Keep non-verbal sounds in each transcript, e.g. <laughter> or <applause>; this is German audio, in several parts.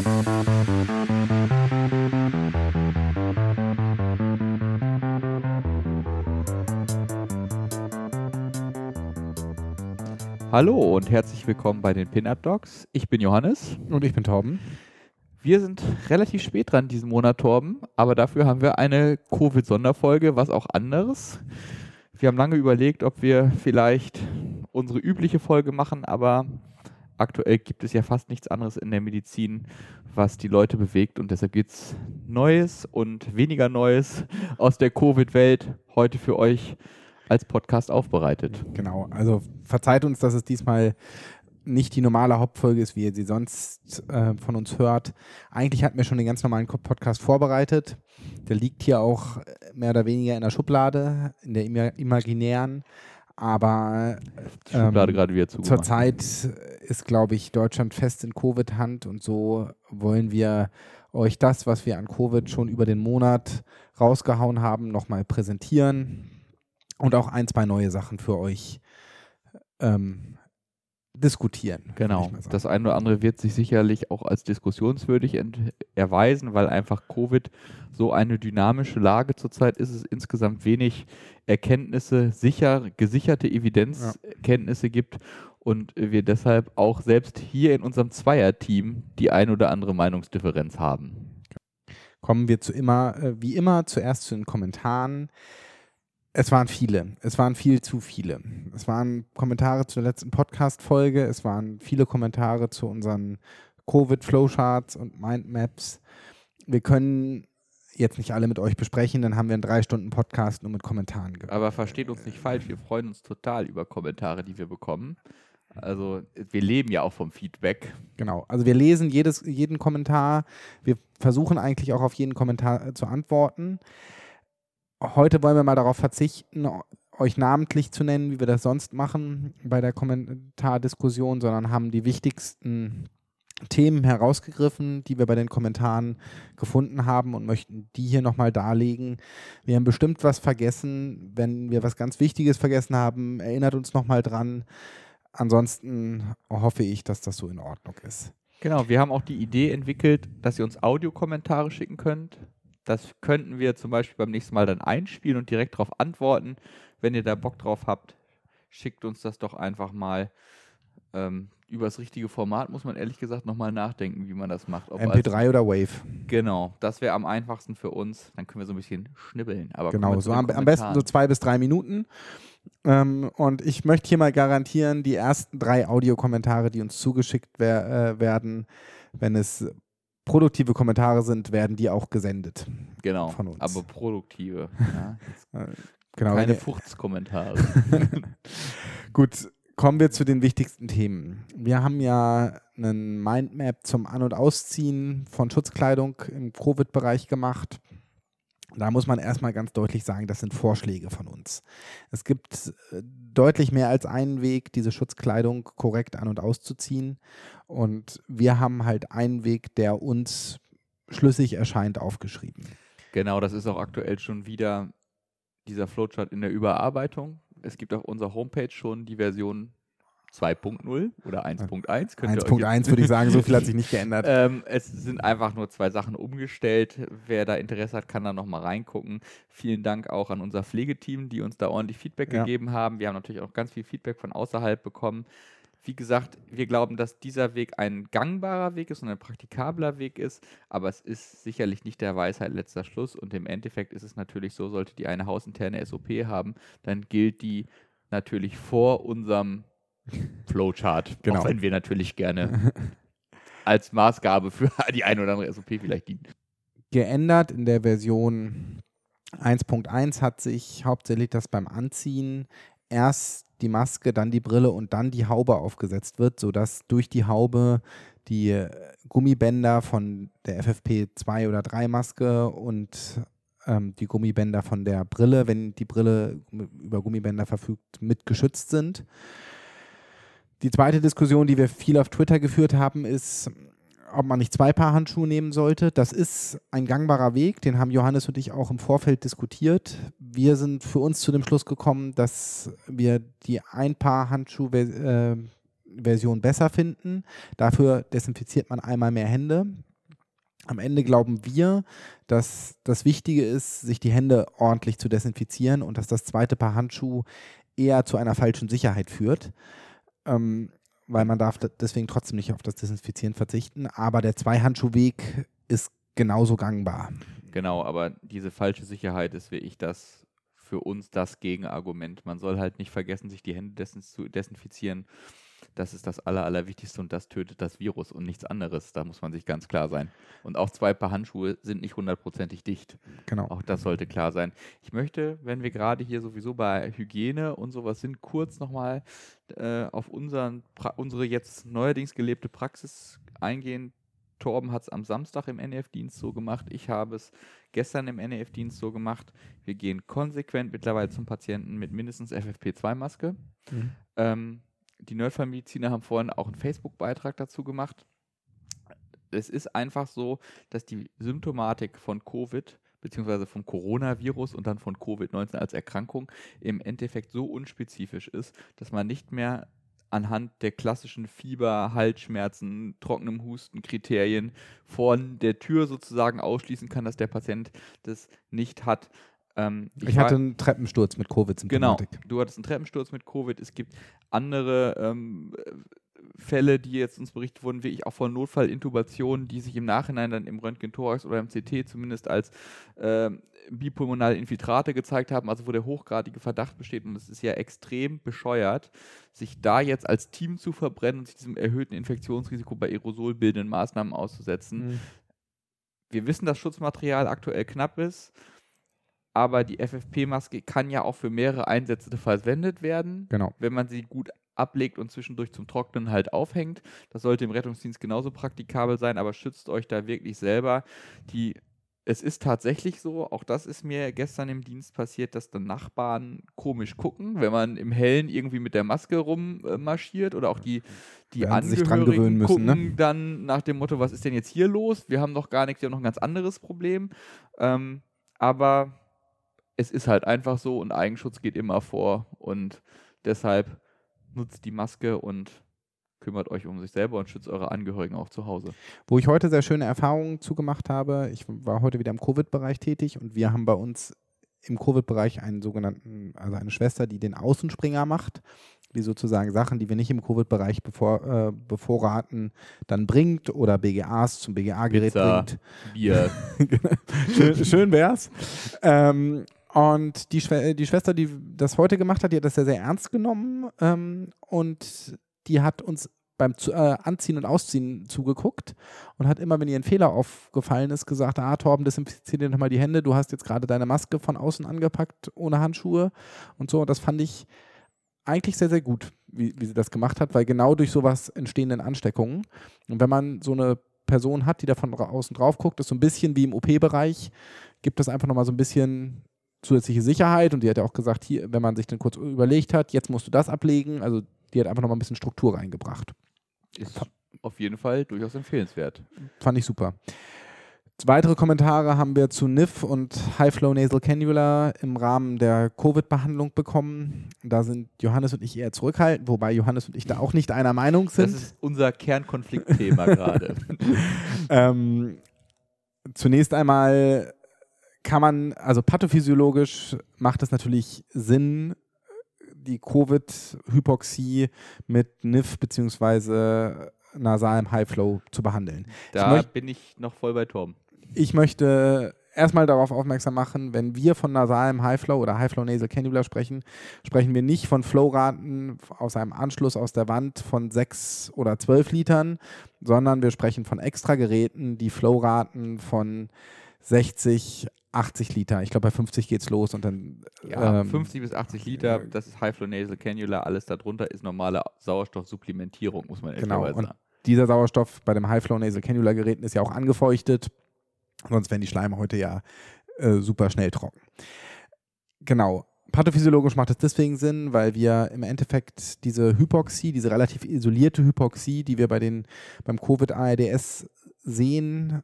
Hallo und herzlich willkommen bei den Pin-Up Dogs. Ich bin Johannes. Und ich bin Torben. Wir sind relativ spät dran diesen Monat, Torben, aber dafür haben wir eine Covid-Sonderfolge, was auch anderes. Wir haben lange überlegt, ob wir vielleicht unsere übliche Folge machen, aber aktuell gibt es ja fast nichts anderes in der Medizin, was die Leute bewegt und deshalb gibt es Neues und weniger Neues aus der Covid-Welt heute für euch als Podcast aufbereitet. Genau, also verzeiht uns, dass es diesmal nicht die normale Hauptfolge ist, wie ihr sie sonst äh, von uns hört. Eigentlich hatten wir schon den ganz normalen Podcast vorbereitet. Der liegt hier auch mehr oder weniger in der Schublade, in der imaginären. Aber ähm, gerade zurzeit ist, glaube ich, Deutschland fest in Covid-Hand und so wollen wir euch das, was wir an Covid schon über den Monat rausgehauen haben, nochmal präsentieren und auch ein, zwei neue Sachen für euch ähm, diskutieren. Genau. Das eine oder andere wird sich sicherlich auch als diskussionswürdig erweisen, weil einfach Covid so eine dynamische Lage zurzeit ist. Es insgesamt wenig Erkenntnisse, sicher, gesicherte Evidenzkenntnisse ja. gibt und wir deshalb auch selbst hier in unserem Zweierteam die ein oder andere Meinungsdifferenz haben. Kommen wir zu immer, äh, wie immer, zuerst zu den Kommentaren. Es waren viele. Es waren viel zu viele. Es waren Kommentare zur letzten Podcast-Folge. Es waren viele Kommentare zu unseren Covid-Flowcharts und Mindmaps. Wir können jetzt nicht alle mit euch besprechen, dann haben wir einen drei Stunden Podcast nur mit Kommentaren gehört. Aber versteht uns nicht falsch, wir freuen uns total über Kommentare, die wir bekommen. Also wir leben ja auch vom Feedback. Genau, also wir lesen jedes, jeden Kommentar. Wir versuchen eigentlich auch auf jeden Kommentar äh, zu antworten. Heute wollen wir mal darauf verzichten, euch namentlich zu nennen, wie wir das sonst machen bei der Kommentardiskussion, sondern haben die wichtigsten Themen herausgegriffen, die wir bei den Kommentaren gefunden haben und möchten die hier nochmal darlegen. Wir haben bestimmt was vergessen. Wenn wir was ganz Wichtiges vergessen haben, erinnert uns nochmal dran. Ansonsten hoffe ich, dass das so in Ordnung ist. Genau, wir haben auch die Idee entwickelt, dass ihr uns Audiokommentare schicken könnt. Das könnten wir zum Beispiel beim nächsten Mal dann einspielen und direkt darauf antworten. Wenn ihr da Bock drauf habt, schickt uns das doch einfach mal. Ähm, über das richtige Format muss man ehrlich gesagt nochmal nachdenken, wie man das macht. Ob MP3 als, oder Wave. Genau, das wäre am einfachsten für uns. Dann können wir so ein bisschen schnibbeln. Aber genau, so am, am, besten so zwei bis drei Minuten. Ähm, und ich möchte hier mal garantieren, die ersten drei Audiokommentare, die uns zugeschickt wer äh, werden, wenn es produktive Kommentare sind, werden die auch gesendet. Genau. Von uns. Aber produktive. Ja. <laughs> Äh, genau. Keine Fuchtskommentare. <laughs> <laughs> Gut, kommen wir zu den wichtigsten Themen. Wir haben ja einen Mindmap zum An- und Ausziehen von Schutzkleidung im Covid-Bereich gemacht. Da muss man erstmal ganz deutlich sagen, das sind Vorschläge von uns. Es gibt äh, deutlich mehr als einen Weg, diese Schutzkleidung korrekt an- und auszuziehen. Und wir haben halt einen Weg, der uns schlüssig erscheint, aufgeschrieben. Genau, das ist auch aktuell schon wieder dieser Flowchart in der Überarbeitung. Es gibt auf unserer Homepage schon die Version 2.0 oder 1.1. 1.1 würde ich sagen, so viel hat sich nicht <laughs> geändert. ähm, es sind einfach nur zwei Sachen umgestellt. Wer da Interesse hat, kann da nochmal reingucken. Vielen Dank auch an unser Pflegeteam, die uns da ordentlich Feedback ja. gegeben haben. Wir haben natürlich auch ganz viel Feedback von außerhalb bekommen. Wie gesagt, wir glauben, dass dieser Weg ein gangbarer Weg ist und ein praktikabler Weg ist, aber es ist sicherlich nicht der Weisheit letzter Schluss und im Endeffekt ist es natürlich so, sollte die eine hausinterne SOP haben, dann gilt die natürlich vor unserem Flowchart. Genau. Auch wenn wir natürlich gerne <laughs> als Maßgabe für <laughs> die eine oder andere SOP vielleicht dienen. Geändert in der Version 1.1 hat sich hauptsächlich das beim Anziehen erst die Maske, dann die Brille und dann die Haube aufgesetzt wird, sodass durch die Haube die Gummibänder von der FFP2 oder 3 Maske und ähm, die Gummibänder von der Brille, wenn die Brille über Gummibänder verfügt, mit geschützt sind. Die zweite Diskussion, die wir viel auf Twitter geführt haben, ist, ob man nicht zwei Paar Handschuhe nehmen sollte. Das ist ein gangbarer Weg, den haben Johannes und ich auch im Vorfeld diskutiert. Wir sind für uns zu dem Schluss gekommen, dass wir die ein Paar Handschuh-Version besser finden. Dafür desinfiziert man einmal mehr Hände. Am Ende glauben wir, dass das Wichtige ist, sich die Hände ordentlich zu desinfizieren und dass das zweite Paar Handschuhe eher zu einer falschen Sicherheit führt. Ähm, weil man darf deswegen trotzdem nicht auf das Desinfizieren verzichten. Aber der Zweihandschuhweg ist genauso gangbar. Genau, aber diese falsche Sicherheit ist wirklich das für uns das Gegenargument. Man soll halt nicht vergessen, sich die Hände desinfizieren. Das ist das Aller, Allerwichtigste und das tötet das Virus und nichts anderes. Da muss man sich ganz klar sein. Und auch zwei Paar Handschuhe sind nicht hundertprozentig dicht. Genau. Auch das sollte klar sein. Ich möchte, wenn wir gerade hier sowieso bei Hygiene und sowas sind, kurz nochmal äh, auf unseren, unsere jetzt neuerdings gelebte Praxis eingehen. Torben hat es am Samstag im NEF-Dienst so gemacht. Ich habe es gestern im NEF-Dienst so gemacht. Wir gehen konsequent mittlerweile zum Patienten mit mindestens FFP2-Maske. Mhm. Ähm, die Nerdfamiliziner haben vorhin auch einen Facebook-Beitrag dazu gemacht. Es ist einfach so, dass die Symptomatik von Covid beziehungsweise vom Coronavirus und dann von Covid-19 als Erkrankung im Endeffekt so unspezifisch ist, dass man nicht mehr anhand der klassischen Fieber, Halsschmerzen, trockenem Husten Kriterien von der Tür sozusagen ausschließen kann, dass der Patient das nicht hat. Ähm, ich, ich hatte einen Treppensturz mit Covid-Symptomatik. Genau, du hattest einen Treppensturz mit Covid. Es gibt andere ähm, Fälle, die jetzt uns berichtet wurden, wie ich auch von Notfallintubationen, die sich im Nachhinein dann im Röntgen-Thorax oder im CT zumindest als äh, bipulmonale Infiltrate gezeigt haben, also wo der hochgradige Verdacht besteht. Und es ist ja extrem bescheuert, sich da jetzt als Team zu verbrennen und sich diesem erhöhten Infektionsrisiko bei aerosolbildenden Maßnahmen auszusetzen. Mhm. Wir wissen, dass Schutzmaterial aktuell knapp ist aber die FFP-Maske kann ja auch für mehrere Einsätze verwendet werden. Genau. Wenn man sie gut ablegt und zwischendurch zum Trocknen halt aufhängt. Das sollte im Rettungsdienst genauso praktikabel sein, aber schützt euch da wirklich selber. Die es ist tatsächlich so, auch das ist mir gestern im Dienst passiert, dass dann Nachbarn komisch gucken, wenn man im Hellen irgendwie mit der Maske rummarschiert oder auch die, die Werden Angehörigen müssen, gucken ne? dann nach dem Motto, was ist denn jetzt hier los? Wir haben doch gar nichts, wir haben noch ein ganz anderes Problem. Ähm, aber es ist halt einfach so und Eigenschutz geht immer vor und deshalb nutzt die Maske und kümmert euch um sich selber und schützt eure Angehörigen auch zu Hause. Wo ich heute sehr schöne Erfahrungen zugemacht habe, ich war heute wieder im Covid-Bereich tätig und wir haben bei uns im Covid-Bereich einen sogenannten, also eine Schwester, die den Außenspringer macht, die sozusagen Sachen, die wir nicht im Covid-Bereich bevor, äh, bevorraten, dann bringt oder BGAs zum BGA-Gerät bringt. Bier. <laughs> schön, schön wär's. Ähm, und die, Schw die Schwester, die das heute gemacht hat, die hat das sehr, sehr ernst genommen ähm, und die hat uns beim äh, Anziehen und Ausziehen zugeguckt und hat immer, wenn ihr ein Fehler aufgefallen ist, gesagt, ah, Torben, desinfizier dir nochmal die Hände, du hast jetzt gerade deine Maske von außen angepackt, ohne Handschuhe und so. Und das fand ich eigentlich sehr, sehr gut, wie, wie sie das gemacht hat, weil genau durch sowas entstehen Ansteckungen. Und wenn man so eine Person hat, die da von außen drauf guckt, ist so ein bisschen wie im OP-Bereich, gibt es einfach nochmal so ein bisschen zusätzliche Sicherheit und die hat ja auch gesagt, hier, wenn man sich dann kurz überlegt hat, jetzt musst du das ablegen, also die hat einfach nochmal ein bisschen Struktur reingebracht. Ist auf jeden Fall durchaus empfehlenswert. Fand ich super. Weitere Kommentare haben wir zu NIF und High Flow Nasal Cannula im Rahmen der Covid-Behandlung bekommen. Da sind Johannes und ich eher zurückhaltend, wobei Johannes und ich da auch nicht einer Meinung sind. Das ist unser Kernkonfliktthema <laughs> gerade. ähm, zunächst einmal kann man, also pathophysiologisch macht es natürlich Sinn, die Covid-Hypoxie mit NIF bzw. nasalem High Flow zu behandeln. Da ich bin ich noch voll bei Tom. Ich möchte erstmal darauf aufmerksam machen, wenn wir von nasalem High Flow oder High Flow Nasal Cannula sprechen, sprechen wir nicht von Flowraten aus einem Anschluss aus der Wand von 6 oder 12 Litern, sondern wir sprechen von Extrageräten, die Flowraten von 60, 80 Liter. Ich glaube, bei 50 geht es los und dann. Ja, ähm, 50 bis 80 Liter, das ist High Flow Nasal Cannula. Alles darunter ist normale Sauerstoffsupplementierung, muss man genau. sagen. Und dieser Sauerstoff bei dem High Flow Nasal Cannula Geräten ist ja auch angefeuchtet. Sonst wären die Schleime heute ja äh, super schnell trocken. Genau. Pathophysiologisch macht es deswegen Sinn, weil wir im Endeffekt diese Hypoxie, diese relativ isolierte Hypoxie, die wir bei den, beim Covid-ARDS sehen,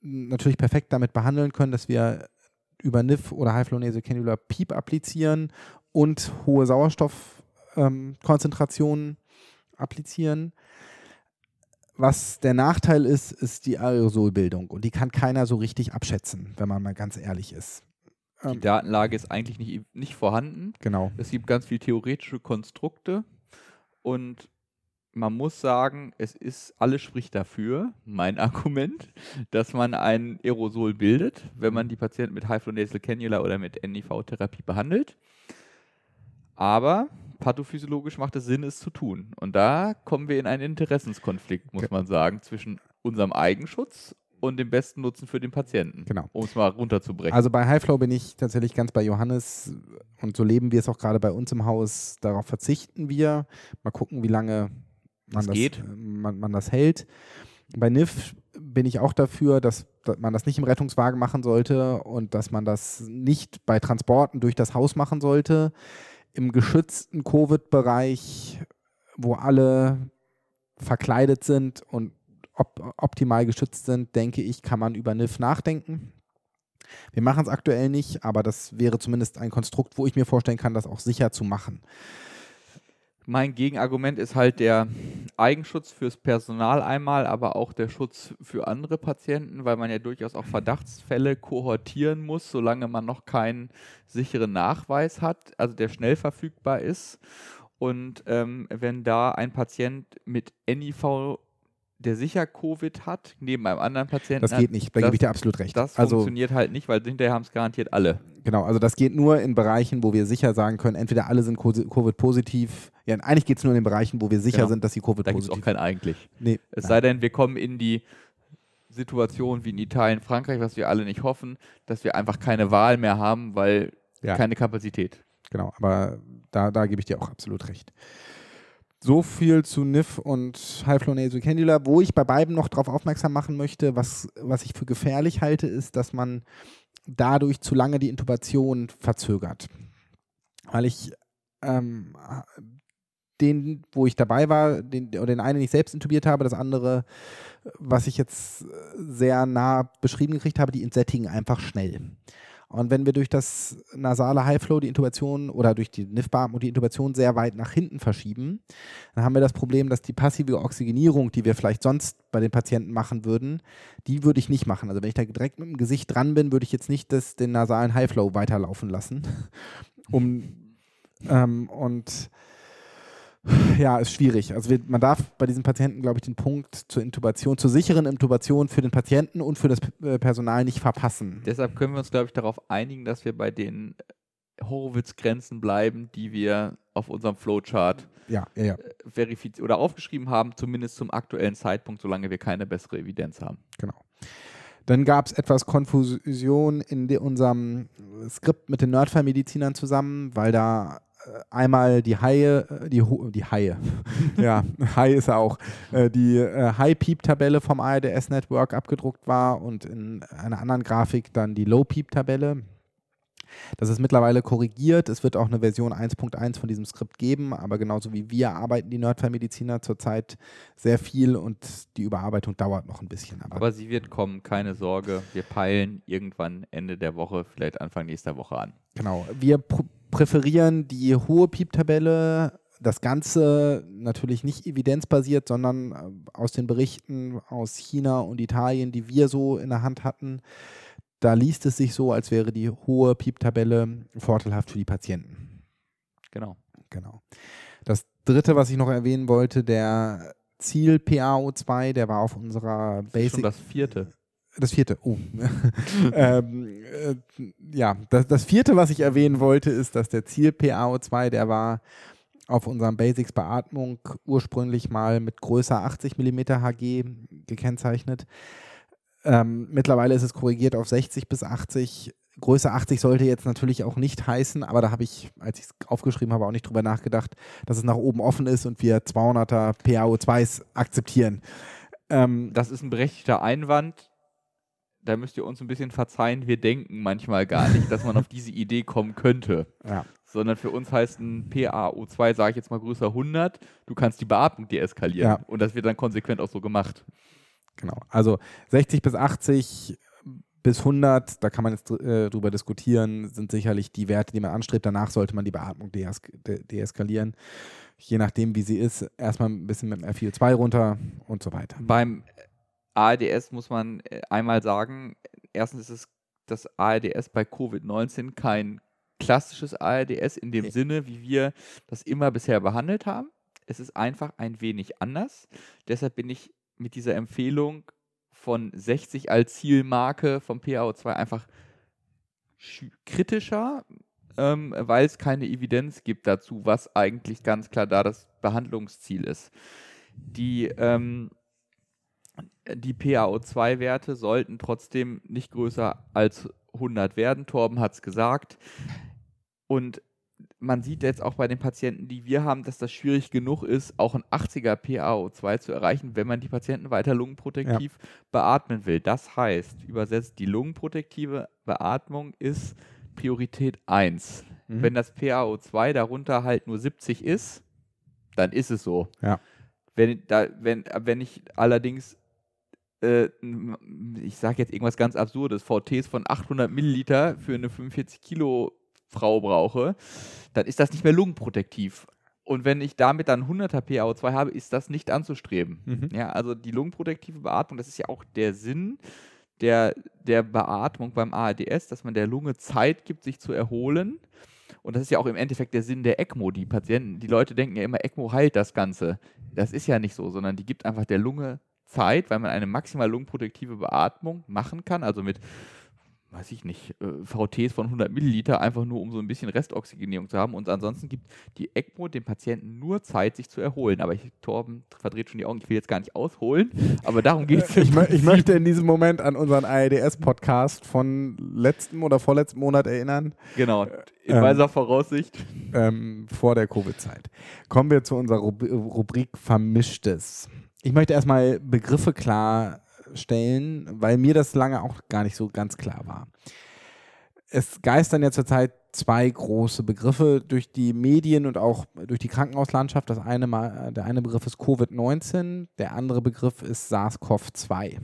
natürlich perfekt damit behandeln können, dass wir über NIF oder High-Flow Cannula PEEP applizieren und hohe Sauerstoffkonzentrationen ähm, applizieren. was der Nachteil ist, ist die Aerosolbildung. Und die kann keiner so richtig abschätzen, wenn man mal ganz ehrlich ist. Die ähm, Datenlage ist eigentlich nicht, nicht vorhanden. Genau. Es gibt ganz viele theoretische Konstrukte und man muss sagen, es ist, alles spricht dafür, mein <laughs> Argument, dass man ein Aerosol bildet, wenn man die Patienten mit High Flow Nasal Cannula oder mit NIV-Therapie behandelt. Aber pathophysiologisch macht es Sinn, es zu tun. Und da kommen wir in einen Interessenskonflikt, muss man sagen, zwischen unserem Eigenschutz und dem besten Nutzen für den Patienten. Genau. Um es mal runterzubrechen. Also bei Highflow bin ich tatsächlich ganz bei Johannes und so leben wir es auch gerade bei uns im Haus. Darauf verzichten wir. Mal gucken, wie lange man das, geht. Man, man das hält. Bei NIF bin ich auch dafür, dass, dass, man das nicht im Rettungswagen machen sollte und dass man das nicht bei Transporten durch das Haus machen sollte. Im geschützten Covid-Bereich, wo alle verkleidet sind und op optimal geschützt sind, denke ich, kann man über NIF nachdenken. Wir machen es aktuell nicht, aber das wäre zumindest ein Konstrukt, wo ich mir vorstellen kann, das auch sicher zu machen. Mein Gegenargument ist halt der Eigenschutz fürs Personal einmal, aber auch der Schutz für andere Patienten, weil man ja durchaus auch Verdachtsfälle kohortieren muss, solange man noch keinen sicheren Nachweis hat, also der schnell verfügbar ist. Und ähm, wenn da ein Patient mit NIV der sicher Covid hat, neben einem anderen Patienten. Das geht nicht, da gebe ich dir absolut recht. Das also, funktioniert halt nicht, weil hinterher haben es garantiert alle. Genau, also das geht nur in Bereichen, wo wir sicher sagen können, entweder alle sind Covid-positiv. Ja, eigentlich geht es nur in den Bereichen, wo wir sicher genau. sind, dass sie Covid-positiv sind. Da gibt es auch kein eigentlich. Nee, es nein. sei denn, wir kommen in die Situation wie in Italien, Frankreich, was wir alle nicht hoffen, dass wir einfach keine Wahl mehr haben, weil ja. keine Kapazität. Genau, aber da, da gebe ich dir auch absolut recht. So viel zu NIF und Nasal Cannula. Wo ich bei beiden noch darauf aufmerksam machen möchte, was, was ich für gefährlich halte, ist, dass man dadurch zu lange die Intubation verzögert. Weil ich ähm, den, wo ich dabei war, den, den einen ich selbst intubiert habe, das andere, was ich jetzt sehr nah beschrieben gekriegt habe, die entsättigen einfach schnell. Und wenn wir durch das nasale Highflow die Intubation oder durch die NIF-Beatmung die Intubation sehr weit nach hinten verschieben, dann haben wir das Problem, dass die passive Oxygenierung, die wir vielleicht sonst bei den Patienten machen würden, die würde ich nicht machen. Also wenn ich da direkt mit dem Gesicht dran bin, würde ich jetzt nicht das, den nasalen Highflow weiterlaufen lassen. <laughs> um, ähm, und ja, ist schwierig. Also wir, man darf bei diesen Patienten, glaube ich, den Punkt zur Intubation, zur sicheren Intubation für den Patienten und für das äh, Personal nicht verpassen. Deshalb können wir uns, glaube ich, darauf einigen, dass wir bei den Horowitz-Grenzen bleiben, die wir auf unserem Flowchart ja, ja, ja. Äh, verifiziert oder aufgeschrieben haben, zumindest zum aktuellen Zeitpunkt, solange wir keine bessere Evidenz haben. Genau. Dann gab es etwas Konfusion in unserem Skript mit den Nerdfall-Medizinern zusammen, weil da einmal die Haie, äh, die, die Haie, <laughs> ja, Hai ist er auch, äh, die High-Peep-Tabelle vom ARDS-Network abgedruckt war und in einer anderen Grafik dann die Low-Peep-Tabelle. Das ist mittlerweile korrigiert. Es wird auch eine Version 1.1 von diesem Skript geben, aber genauso wie wir arbeiten die Nerdfall-Mediziner zurzeit sehr viel und die Überarbeitung dauert noch ein bisschen. Aber, aber sie wird kommen, keine Sorge. Wir peilen irgendwann Ende der Woche, vielleicht Anfang nächster Woche an. Genau. Wir präferieren die hohe Piep-Tabelle. Das Ganze natürlich nicht evidenzbasiert, sondern äh, aus den Berichten aus China und Italien, die wir so in der Hand hatten, da liest es sich so, als wäre die hohe Piep-Tabelle vorteilhaft für die Patienten. Genau. Genau. Das dritte, was ich noch erwähnen wollte, der Ziel PAO2, der war auf unserer Basic. Das ist schon das vierte. Das vierte, oh. <laughs> ähm, äh, ja, das, das vierte, was ich erwähnen wollte, ist, dass der Ziel PAO2, der war auf unserem Basics Beatmung ursprünglich mal mit größer 80 mm Hg gekennzeichnet. Ähm, mittlerweile ist es korrigiert auf 60 bis 80. Größe 80 sollte jetzt natürlich auch nicht heißen, aber da habe ich, als ich es aufgeschrieben habe, auch nicht drüber nachgedacht, dass es nach oben offen ist und wir 200er PAO2s akzeptieren. Ähm, das ist ein berechtigter Einwand da müsst ihr uns ein bisschen verzeihen, wir denken manchmal gar nicht, dass man auf diese Idee kommen könnte. <laughs> Ja. Sondern für uns heißt ein PaO2, sage ich jetzt mal größer 100, du kannst die Beatmung deeskalieren. Ja. Und das wird dann konsequent auch so gemacht. Genau. Also 60 bis 80 bis 100, da kann man jetzt äh, drüber diskutieren, sind sicherlich die Werte, die man anstrebt. Danach sollte man die Beatmung dees deeskalieren. je nachdem, wie sie ist, erstmal ein bisschen mit dem FiO2 runter und so weiter. Beim ARDS muss man äh, einmal sagen, erstens ist es das ARDS bei Covid-19 kein klassisches ARDS in dem nee. Sinne, wie wir das immer bisher behandelt haben. Es ist einfach ein wenig anders. Deshalb bin ich mit dieser Empfehlung von 60 als Zielmarke vom PAO2 einfach kritischer, ähm, weil es keine Evidenz gibt dazu, was eigentlich ganz klar da das Behandlungsziel ist. Die, ähm, die PaO2-Werte sollten trotzdem nicht größer als 100 werden. Torben hat es gesagt. Und man sieht jetzt auch bei den Patienten, die wir haben, dass das schwierig genug ist, auch ein 80er PaO2 zu erreichen, wenn man die Patienten weiter lungenprotektiv ja. beatmen will. Das heißt, übersetzt, die lungenprotektive Beatmung ist Priorität 1. Mhm. Wenn das PaO2 darunter halt nur 70 ist, dann ist es so. Ja. Wenn, da, wenn, wenn ich allerdings äh, ich sage jetzt irgendwas ganz Absurdes, VTs von 800 Milliliter für eine 45 Kilo Frau brauche, dann ist das nicht mehr lungenprotektiv. Und wenn ich damit dann 100er PaO2 habe, ist das nicht anzustreben. Mhm. Ja, also die lungenprotektive Beatmung, das ist ja auch der Sinn der, der Beatmung beim ARDS, dass man der Lunge Zeit gibt, sich zu erholen. Und das ist ja auch im Endeffekt der Sinn der ECMO. Die Patienten, die Leute denken ja immer, ECMO heilt das Ganze. Das ist ja nicht so, sondern die gibt einfach der Lunge Zeit, weil man eine maximal lungenprotektive Beatmung machen kann, also mit weiß ich nicht, äh, VTs von 100 Milliliter, einfach nur um so ein bisschen Restoxygenierung zu haben. Und ansonsten gibt die ECMO dem Patienten nur Zeit, sich zu erholen. Aber ich, Torben verdreht schon die Augen, ich will jetzt gar nicht ausholen, aber darum <laughs> geht es. Ich, ich, möchte in diesem Moment an unseren ARDS-Podcast von letztem oder vorletzten Monat erinnern. Genau, in ähm, weiser Voraussicht. Ähm, vor der Covid-Zeit. Kommen wir zu unserer Rubrik Vermischtes. Ich möchte erstmal Begriffe klar stellen, weil mir das lange auch gar nicht so ganz klar war. Es geistern ja zurzeit zwei große Begriffe durch die Medien und auch durch die Krankenhauslandschaft. Das eine mal, der eine Begriff ist Covid-19, der andere Begriff ist SARS-CoV-2.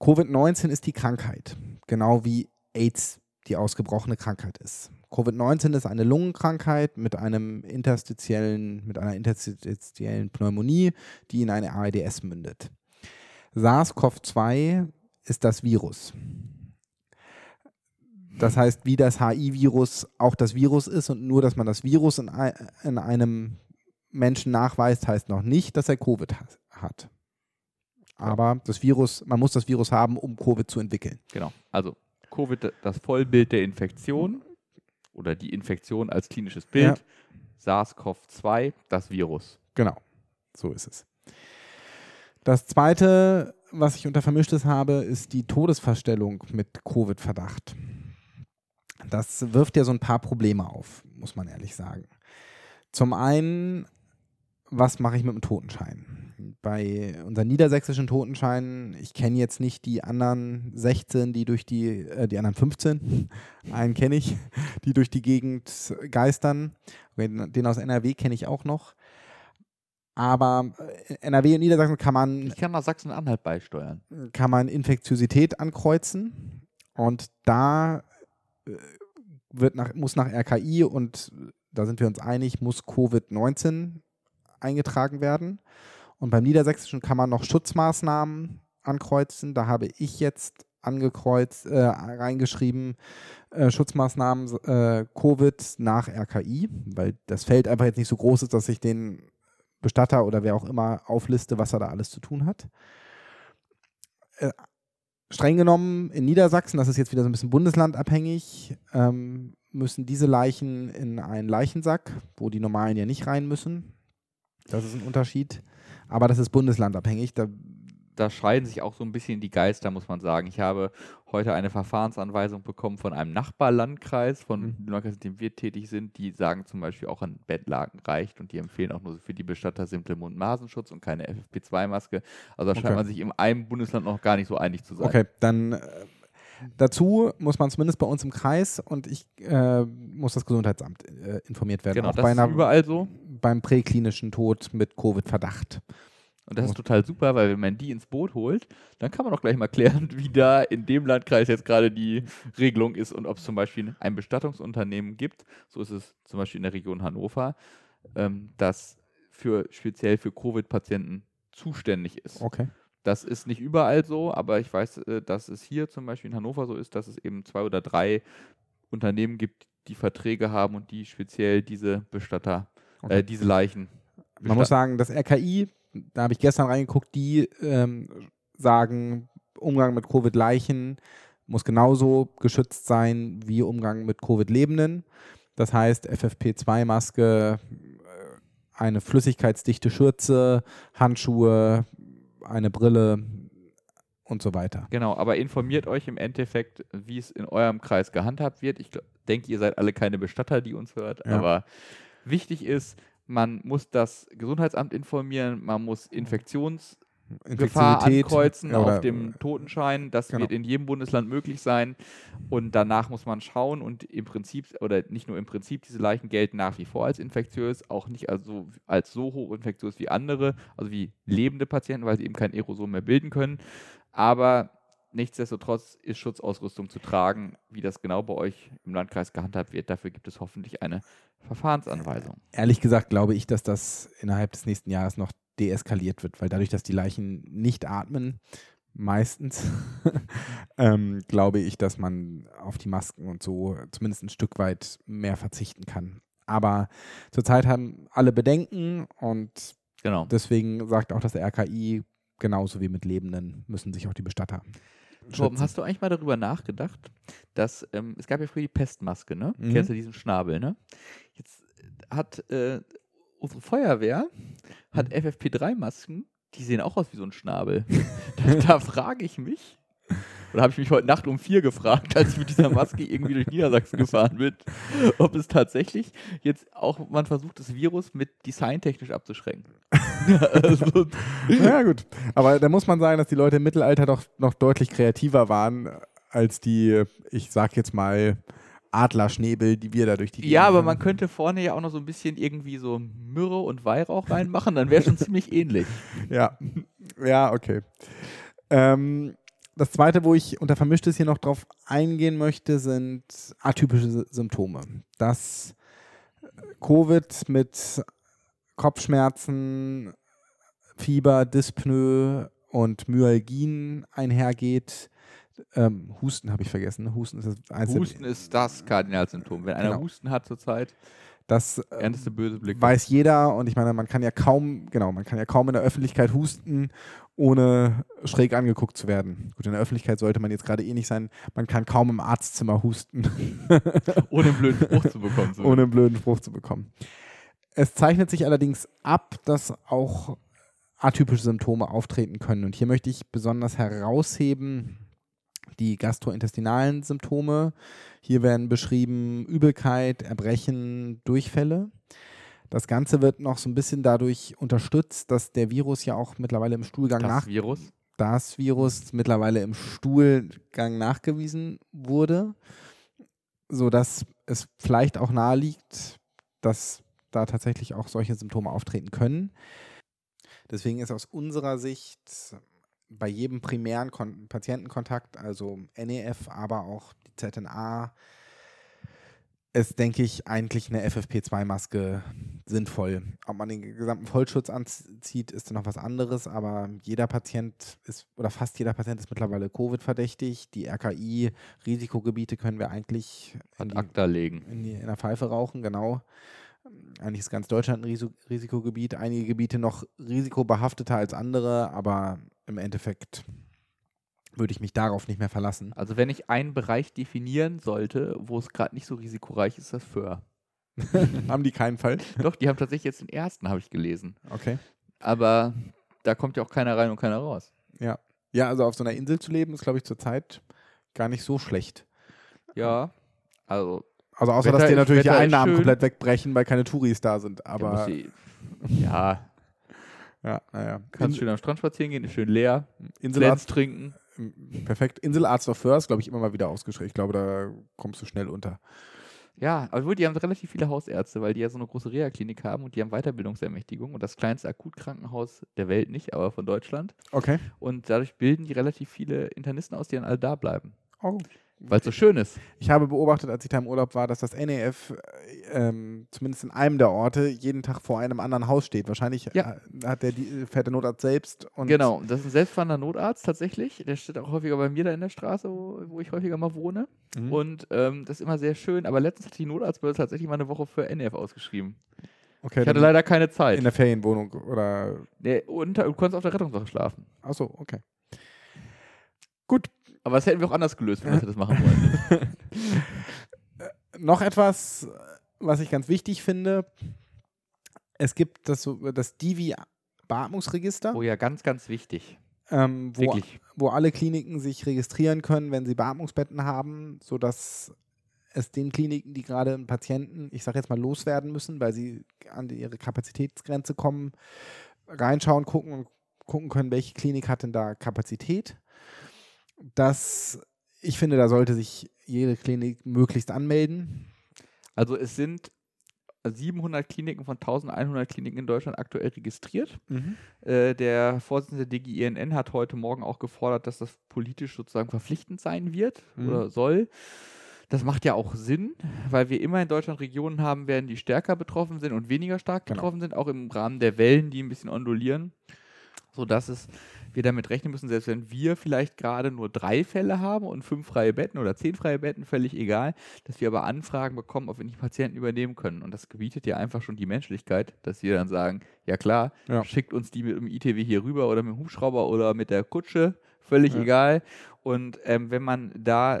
Covid-19 ist die Krankheit, genau wie AIDS die ausgebrochene Krankheit ist. Covid-19 ist eine Lungenkrankheit mit einem interstitiellen, mit einer interstitiellen Pneumonie, die in eine AIDS mündet. SARS-CoV-2 ist das Virus. Das heißt, wie das HI-Virus auch das Virus ist und nur, dass man das Virus in, in einem Menschen nachweist, heißt noch nicht, dass er Covid hat. Aber das Virus, man muss das Virus haben, um Covid zu entwickeln. Genau. Also Covid, das Vollbild der Infektion oder die Infektion als klinisches Bild. Ja. SARS-CoV-2, das Virus. Genau. So ist es. Das zweite, was ich unter Vermischtes habe, ist die Todesverstellung mit Covid-Verdacht. Das wirft ja so ein paar Probleme auf, muss man ehrlich sagen. Zum einen, was mache ich mit dem Totenschein? Bei unseren niedersächsischen Totenscheinen, ich kenne jetzt nicht die anderen 16, die durch die, äh, die anderen 15, <laughs> einen kenne ich, die durch die Gegend geistern. Den aus NRW kenne ich auch noch. Aber äh, NRW und Niedersachsen kann man. Ich kann nach Sachsen-Anhalt beisteuern. Kann man Infektiosität ankreuzen. Und da äh, wird nach, muss nach RKI und da sind wir uns einig, muss Covid-19 eingetragen werden. Und beim Niedersächsischen kann man noch Schutzmaßnahmen ankreuzen. Da habe ich jetzt angekreuzt, äh, reingeschrieben, äh, Schutzmaßnahmen äh, Covid nach RKI, weil das Feld einfach jetzt nicht so groß ist, dass ich den Bestatter oder wer auch immer aufliste, was er da alles zu tun hat. Äh, streng genommen in Niedersachsen, das ist jetzt wieder so ein bisschen bundeslandabhängig, ähm, müssen diese Leichen in einen Leichensack, wo die normalen ja nicht rein müssen. Das ist ein Unterschied. Aber das ist bundeslandabhängig. Da da scheiden sich auch so ein bisschen die Geister, muss man sagen. Ich habe heute eine Verfahrensanweisung bekommen von einem Nachbarlandkreis, von mhm. dem Landkreis, in dem wir tätig sind. Die sagen zum Beispiel auch ein Bettlaken reicht und die empfehlen auch nur für die Bestatter simple Mund-Nasenschutz und keine FFP2-Maske. Also da okay. scheint man sich in einem Bundesland noch gar nicht so einig zu sein. Okay, dann äh, dazu muss man zumindest bei uns im Kreis und ich äh, muss das Gesundheitsamt äh, informiert werden. Genau, auch das ist überall so. Beim präklinischen Tod mit Covid-Verdacht. Und das ist total super, weil wenn man die ins Boot holt, dann kann man auch gleich mal klären, <laughs> wie da in dem Landkreis jetzt gerade die Regelung ist und ob es zum Beispiel ein Bestattungsunternehmen gibt, so ist es zum Beispiel in der Region Hannover, ähm, das für speziell für Covid-Patienten zuständig ist. Okay. Das ist nicht überall so, aber ich weiß, äh, dass es hier zum Beispiel in Hannover so ist, dass es eben zwei oder drei Unternehmen gibt, die Verträge haben und die speziell diese Bestatter, äh, okay. äh, diese Leichen. Bestatten. Man muss sagen, das RKI, da habe ich gestern reingeguckt, die ähm, sagen, Umgang mit Covid-Leichen muss genauso geschützt sein wie Umgang mit Covid-Lebenden. Das heißt, FFP2-Maske, äh, eine flüssigkeitsdichte Schürze, Handschuhe, eine Brille und so weiter. Genau, aber informiert euch im Endeffekt, wie es in eurem Kreis gehandhabt wird. Ich denke, ihr seid alle keine Bestatter, die uns hört, ja. aber wichtig ist, man muss das Gesundheitsamt informieren, man muss Infektions Gefahr ankreuzen ja, auf dem Totenschein. Das genau. wird in jedem Bundesland möglich sein. Und danach muss man schauen und im Prinzip, oder nicht nur im Prinzip, diese Leichen gelten nach wie vor als infektiös, auch nicht also als so hochinfektiös wie andere, also wie lebende Patienten, weil sie eben kein Aerosol mehr bilden können. Aber nichtsdestotrotz ist Schutzausrüstung zu tragen. Wie das genau bei euch im Landkreis gehandhabt wird, dafür gibt es hoffentlich eine Verfahrensanweisung. Ehrlich gesagt glaube ich, dass das innerhalb des nächsten Jahres noch deeskaliert wird, weil dadurch, dass die Leichen nicht atmen, meistens, <laughs> ähm, glaube ich, dass man auf die Masken und so zumindest ein Stück weit mehr verzichten kann. Aber zurzeit haben alle Bedenken und genau. deswegen sagt auch das RKI, genauso wie mit Lebenden müssen sich auch die Bestatter. Torben, hast du eigentlich mal darüber nachgedacht, dass ähm, es gab ja früher die Pestmaske, ne? Mhm. Kennst du diesen Schnabel, ne? Jetzt hat äh, unsere Feuerwehr hat mhm. FFP3-Masken, die sehen auch aus wie so ein Schnabel. <laughs> da, da frage ich mich, oder habe ich mich heute Nacht um vier gefragt, als ich mit dieser Maske irgendwie durch Niedersachsen gefahren bin, ob es tatsächlich jetzt auch man versucht, das Virus mit designtechnisch abzuschränken. Also. Ja, gut. Aber da muss man sagen, dass die Leute im Mittelalter doch noch deutlich kreativer waren als die, ich sag jetzt mal, Adlerschnäbel, die wir da durch die Gegend Ja, aber man könnte vorne ja auch noch so ein bisschen irgendwie so Myrrhe und Weihrauch reinmachen, dann wäre schon ziemlich ähnlich. Ja, ja, okay. Ähm, das zweite, wo ich unter Vermischtes hier noch drauf eingehen möchte, sind atypische Symptome. Dass Covid mit Kopfschmerzen, Fieber, Dyspnoe und Myalgien einhergeht, ähm, Husten habe ich vergessen. Husten ist das einzige. Husten ist das Kardinalsymptom. Wenn einer genau. Husten hat zurzeit, das äh, böse Blick. weiß jeder und ich meine, man kann ja kaum, genau, man kann ja kaum in der Öffentlichkeit husten, ohne schräg angeguckt zu werden. Gut, in der Öffentlichkeit sollte man jetzt gerade eh nicht sein. Man kann kaum im Arztzimmer husten. ohne einen blöden Spruch zu <laughs> bekommen. Ohne einen blöden Spruch zu bekommen. Es zeichnet sich allerdings ab, dass auch atypische Symptome auftreten können. Und hier möchte ich besonders herausheben, die gastrointestinalen Symptome. Hier werden beschrieben Übelkeit, Erbrechen, Durchfälle. Das Ganze wird noch so ein bisschen dadurch unterstützt, dass der Virus ja auch mittlerweile im Stuhlgang das nach Virus? das Virus mittlerweile im Stuhlgang nachgewiesen wurde, sodass es vielleicht auch naheliegt, dass da tatsächlich auch solche Symptome auftreten können. Deswegen ist aus unserer Sicht bei jedem primären Kon Patientenkontakt, also NEF, aber auch die ZNA, ist, denke ich, eigentlich eine FFP2-Maske sinnvoll. Ob man den gesamten Vollschutz anzieht, ist noch was anderes, aber jeder Patient ist, oder fast jeder Patient ist mittlerweile Covid-verdächtig. Die RKI-Risikogebiete können wir eigentlich in, die, Akta legen. In, die, in der Pfeife rauchen, genau. Eigentlich ist ganz Deutschland ein Risikogebiet. Einige Gebiete noch risikobehafteter als andere, aber im Endeffekt würde ich mich darauf nicht mehr verlassen. Also wenn ich einen Bereich definieren sollte, wo es gerade nicht so risikoreich ist, das Föhr. <laughs> <laughs> haben die keinen Fall? Doch, die haben tatsächlich jetzt den ersten, habe ich gelesen. Okay. Aber da kommt ja auch keiner rein und keiner raus. Ja. Ja, also auf so einer Insel zu leben, ist, glaube ich, zurzeit gar nicht so schlecht. Ja, also. Also außer, Wetter dass die natürlich die Einnahmen komplett wegbrechen, weil keine Touris da sind. Aber. Ja, <laughs> ja, naja. Kannst schön am Strand spazieren gehen, ist schön leer. Inselarzt trinken. Perfekt. Inselarzt of First, glaube ich, immer mal wieder ausgeschrieben. Ich glaube, da kommst du schnell unter. Ja, aber die haben relativ viele Hausärzte, weil die ja so eine große Reha-Klinik haben und die haben Weiterbildungsermächtigung und das kleinste Akutkrankenhaus der Welt nicht, aber von Deutschland. Okay. Und dadurch bilden die relativ viele Internisten aus, die dann alle da bleiben. Oh. Weil es so schön ist. Ich habe beobachtet, als ich da im Urlaub war, dass das NEF äh, ähm, zumindest in einem der Orte jeden Tag vor einem anderen Haus steht. Wahrscheinlich ja. Äh, hat der, die, fährt der Notarzt selbst. genau, das ist ein selbstfahrender Notarzt tatsächlich. Der steht auch häufiger bei mir da in der Straße, wo, wo ich häufiger mal wohne. Mhm. Und ähm, das ist immer sehr schön. Aber letztens hat die Notarztbörse tatsächlich mal eine Woche für NEF ausgeschrieben. Okay, ich hatte leider keine Zeit. In der Ferienwohnung oder? Nee, und du konntest auf der Rettungswache schlafen. Achso, okay. Gut. Aber das hätten wir auch anders gelöst, wenn wir das machen wollen. <laughs> Noch etwas, was ich ganz wichtig finde. Es gibt das, das Divi-Beatmungsregister. Oh ja, ganz, ganz wichtig. Ähm, wo, wo alle Kliniken sich registrieren können, wenn sie Beatmungsbetten haben, sodass es den Kliniken, die gerade einen Patienten, ich sage jetzt mal, loswerden müssen, weil sie an ihre Kapazitätsgrenze kommen, reinschauen, gucken und gucken können, welche Klinik hat denn da Kapazität. Das, ich finde, da sollte sich jede Klinik möglichst anmelden. Also es sind 700 Kliniken von 1100 Kliniken in Deutschland aktuell registriert. Mhm. Äh, der Vorsitzende der DGINN hat heute Morgen auch gefordert, dass das politisch sozusagen verpflichtend sein wird mhm. oder soll. Das macht ja auch Sinn, weil wir immer in Deutschland Regionen haben werden, die stärker betroffen sind und weniger stark genau. betroffen sind, auch im Rahmen der Wellen, die ein bisschen ondulieren, sodass es wir damit rechnen müssen, selbst wenn wir vielleicht gerade nur drei Fälle haben und fünf freie Betten oder zehn freie Betten, völlig egal, dass wir aber Anfragen bekommen, ob wir nicht Patienten übernehmen können. Und das gebietet ja einfach schon die Menschlichkeit, dass wir dann sagen, ja klar, ja. schickt uns die mit dem ITW hier rüber oder mit dem Hubschrauber oder mit der Kutsche, völlig ja. egal. Und ähm, wenn man da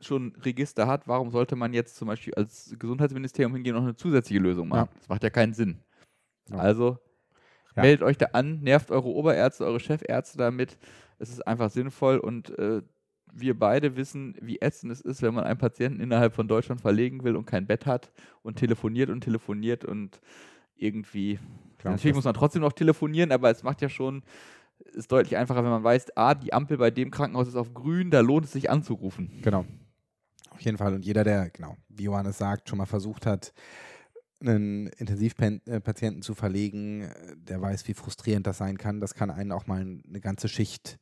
schon Register hat, warum sollte man jetzt zum Beispiel als Gesundheitsministerium hingehen und noch eine zusätzliche Lösung machen? Ja. Das macht ja keinen Sinn. Also ja. meldet euch da an, nervt eure Oberärzte, eure Chefärzte damit. Es ist einfach sinnvoll und äh, wir beide wissen, wie ätzend es ist, wenn man einen Patienten innerhalb von Deutschland verlegen will und kein Bett hat und telefoniert und telefoniert und irgendwie. Klar, natürlich muss man trotzdem noch telefonieren, aber es macht ja schon ist deutlich einfacher, wenn man weiß, ah, die Ampel bei dem Krankenhaus ist auf grün, da lohnt es sich anzurufen. Genau. Auf jeden Fall. Und jeder, der, genau, wie Johannes sagt, schon mal versucht hat, einen Intensivpatienten zu verlegen, der weiß, wie frustrierend das sein kann. Das kann einen auch mal eine ganze Schicht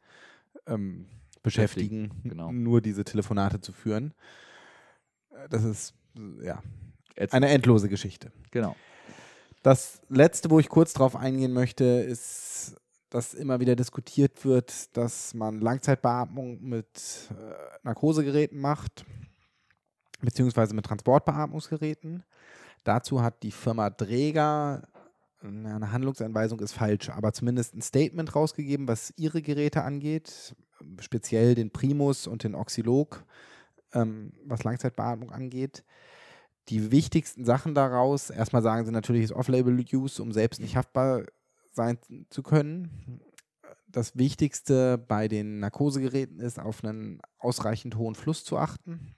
ähm, beschäftigen, genau. nur diese Telefonate zu führen. Das ist ja eine endlose Geschichte. Genau. Das letzte, wo ich kurz drauf eingehen möchte, ist, dass immer wieder diskutiert wird, dass man Langzeitbeatmung mit äh, Narkosegeräten macht beziehungsweise mit Transportbeatmungsgeräten. Dazu hat die Firma Dräger eine Handlungsanweisung ist falsch, aber zumindest ein Statement rausgegeben, was ihre Geräte angeht, speziell den Primus und den Oxylog, ähm, was Langzeitbeatmung angeht. Die wichtigsten Sachen daraus, erstmal sagen sie natürlich, ist Off-Label-Use, um selbst nicht haftbar sein zu können. Das Wichtigste bei den Narkosegeräten ist, auf einen ausreichend hohen Fluss zu achten.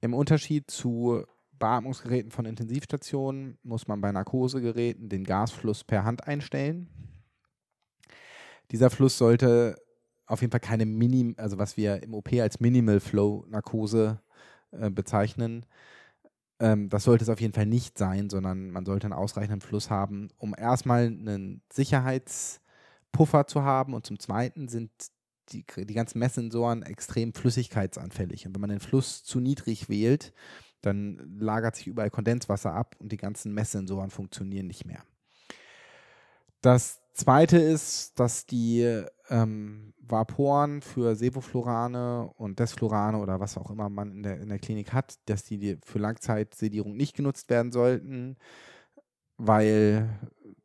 Im Unterschied zu Beatmungsgeräten von Intensivstationen muss man bei Narkosegeräten den Gasfluss per Hand einstellen. Dieser Fluss sollte auf jeden Fall keine Minim, also was wir im OP als Minimal Flow Narkose äh, bezeichnen. Ähm, das sollte es auf jeden Fall nicht sein, sondern man sollte einen ausreichenden Fluss haben, um erstmal einen Sicherheitspuffer zu haben und zum Zweiten sind die, die ganzen Messsensoren extrem flüssigkeitsanfällig. Und wenn man den Fluss zu niedrig wählt, dann lagert sich überall Kondenswasser ab und die ganzen Messsensoren funktionieren nicht mehr. Das zweite ist, dass die ähm, Vaporen für Sevoflurane und Desflurane oder was auch immer man in der, in der Klinik hat, dass die für Langzeitsedierung nicht genutzt werden sollten, weil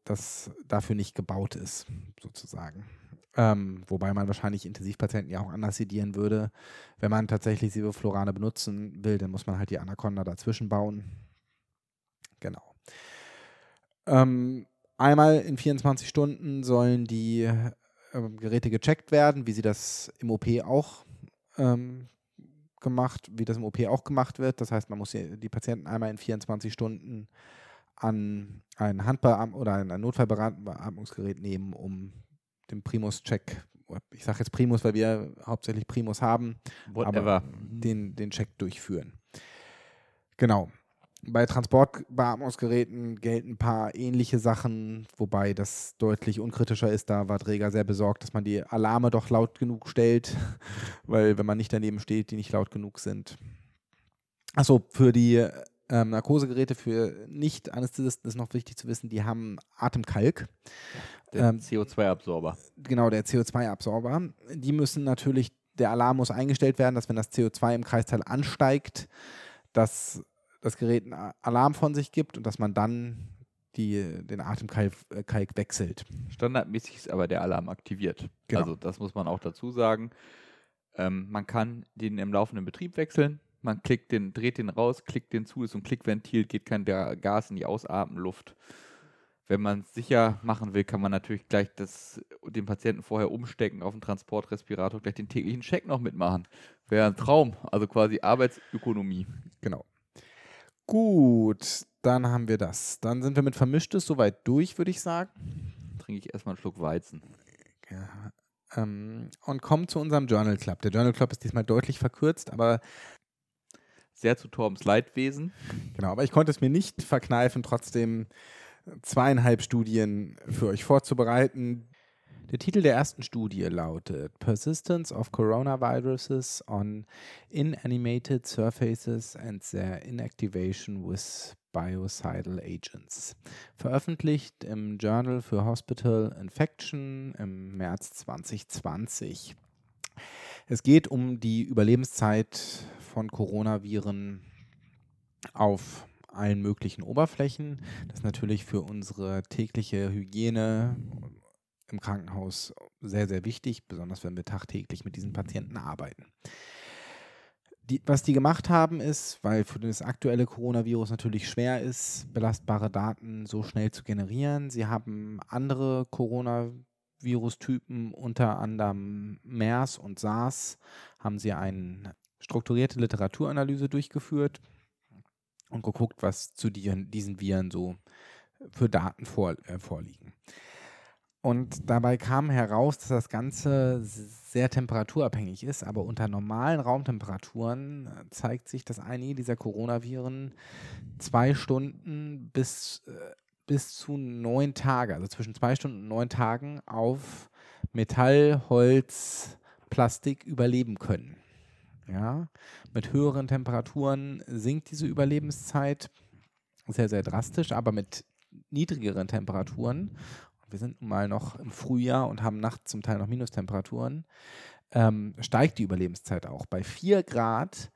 das dafür nicht gebaut ist, sozusagen. Ähm, wobei man wahrscheinlich Intensivpatienten ja auch anders sedieren würde. Wenn man tatsächlich Sevoflurane benutzen will, dann muss man halt die Anaconda dazwischen bauen. Genau. Ähm, einmal in 24 Stunden sollen die äh, Geräte gecheckt werden, wie sie das im OP auch ähm, gemacht, wie das im OP auch gemacht wird. Das heißt, man muss die Patienten einmal in 24 Stunden an ein Handbeam oder ein Notfallbeatmungsgerät nehmen, um den Primus-Check, ich sage jetzt Primus, weil wir hauptsächlich Primus haben, Whatever. aber den, den Check durchführen. Genau. bei Transportbeatmungsgeräten gelten ein paar ähnliche Sachen, wobei das deutlich unkritischer ist. Da war Träger sehr besorgt, dass man die Alarme doch laut genug stellt, <laughs> weil wenn man nicht daneben steht, die nicht laut genug sind. Achso, für die ähm, Narkosegeräte für Nicht-Anästhesisten ist noch wichtig zu wissen, die haben Atemkalk. Der ähm, CO2-Absorber. Genau, der CO2-Absorber. Die müssen natürlich, der Alarm muss eingestellt werden, dass wenn das CO2 im Kreisteil ansteigt, dass das Gerät einen Alarm von sich gibt und dass man dann die, den Atemkalk äh, wechselt. Standardmäßig ist aber der Alarm aktiviert. Genau. Also das muss man auch dazu sagen. Ähm, man kann den im laufenden Betrieb wechseln. Man klickt den, dreht den raus, klickt den zu, ist so ein Klickventil, geht kein Gas in die Ausatmenluft. Wenn man es sicher machen will, kann man natürlich gleich das, den Patienten vorher umstecken auf den Transportrespirator, gleich den täglichen Check noch mitmachen. Wäre ein Traum, also quasi Arbeitsökonomie. Genau. Gut, dann haben wir das. Dann sind wir mit Vermischtes soweit durch, würde ich sagen. Trinke ich erstmal einen Schluck Weizen. Ja, ähm, und kommen zu unserem Journal Club. Der Journal Club ist diesmal deutlich verkürzt, aber sehr zu Torbens Leidwesen. Genau, aber ich konnte es mir nicht verkneifen, trotzdem zweieinhalb Studien für euch vorzubereiten. Der Titel der ersten Studie lautet Persistence of Coronaviruses on Inanimated Surfaces and Their Inactivation with Biocidal Agents. Veröffentlicht im Journal for Hospital Infection im März 2020. Es geht um die Überlebenszeit von Coronaviren auf allen möglichen Oberflächen. Das ist natürlich für unsere tägliche Hygiene im Krankenhaus sehr, sehr wichtig, besonders wenn wir tagtäglich mit diesen Patienten arbeiten. Die, was die gemacht haben, ist, weil für das aktuelle Coronavirus natürlich schwer ist, belastbare Daten so schnell zu generieren. Sie haben andere Coronavirus-Typen, unter anderem MERS und SARS, haben sie eine strukturierte Literaturanalyse durchgeführt und geguckt, was zu diesen Viren so für Daten vor, äh, vorliegen. Und dabei kam heraus, dass das Ganze sehr temperaturabhängig ist, aber unter normalen Raumtemperaturen äh, zeigt sich, dass einige dieser Coronaviren zwei Stunden bis, äh, bis zu neun Tage, also zwischen zwei Stunden und neun Tagen auf Metall, Holz, Plastik überleben können. Ja, mit höheren Temperaturen sinkt diese Überlebenszeit sehr, sehr drastisch, aber mit niedrigeren Temperaturen, wir sind nun mal noch im Frühjahr und haben nachts zum Teil noch Minustemperaturen, ähm, steigt die Überlebenszeit auch. Bei 4 Grad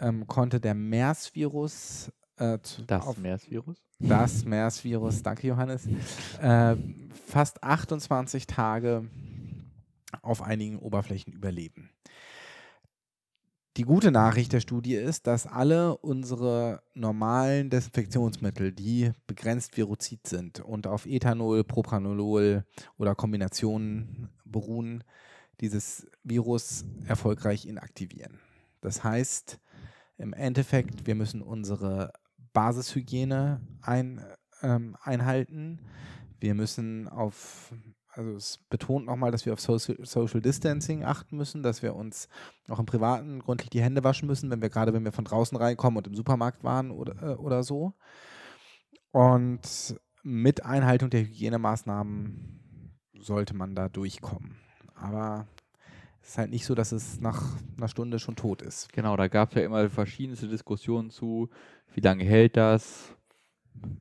ähm, konnte der MERS-Virus äh, das MERS-Virus? Das MERS-Virus, danke Johannes, äh, fast 28 Tage auf einigen Oberflächen überleben. Die gute Nachricht der Studie ist, dass alle unsere normalen Desinfektionsmittel, die begrenzt viruzid sind und auf Ethanol, Propranolol oder Kombinationen beruhen, dieses Virus erfolgreich inaktivieren. Das heißt, im Endeffekt, wir müssen unsere Basishygiene ein, ähm, einhalten. Wir müssen auf also es betont nochmal, dass wir auf Social, Distancing achten müssen, dass wir uns auch im Privaten gründlich die Hände waschen müssen, wenn wir gerade, wenn wir von draußen reinkommen und im Supermarkt waren oder, äh, oder so. Und mit Einhaltung der Hygienemaßnahmen sollte man da durchkommen. Aber es ist halt nicht so, dass es nach einer Stunde schon tot ist. Genau, da gab es ja immer verschiedenste Diskussionen zu, wie lange hält das?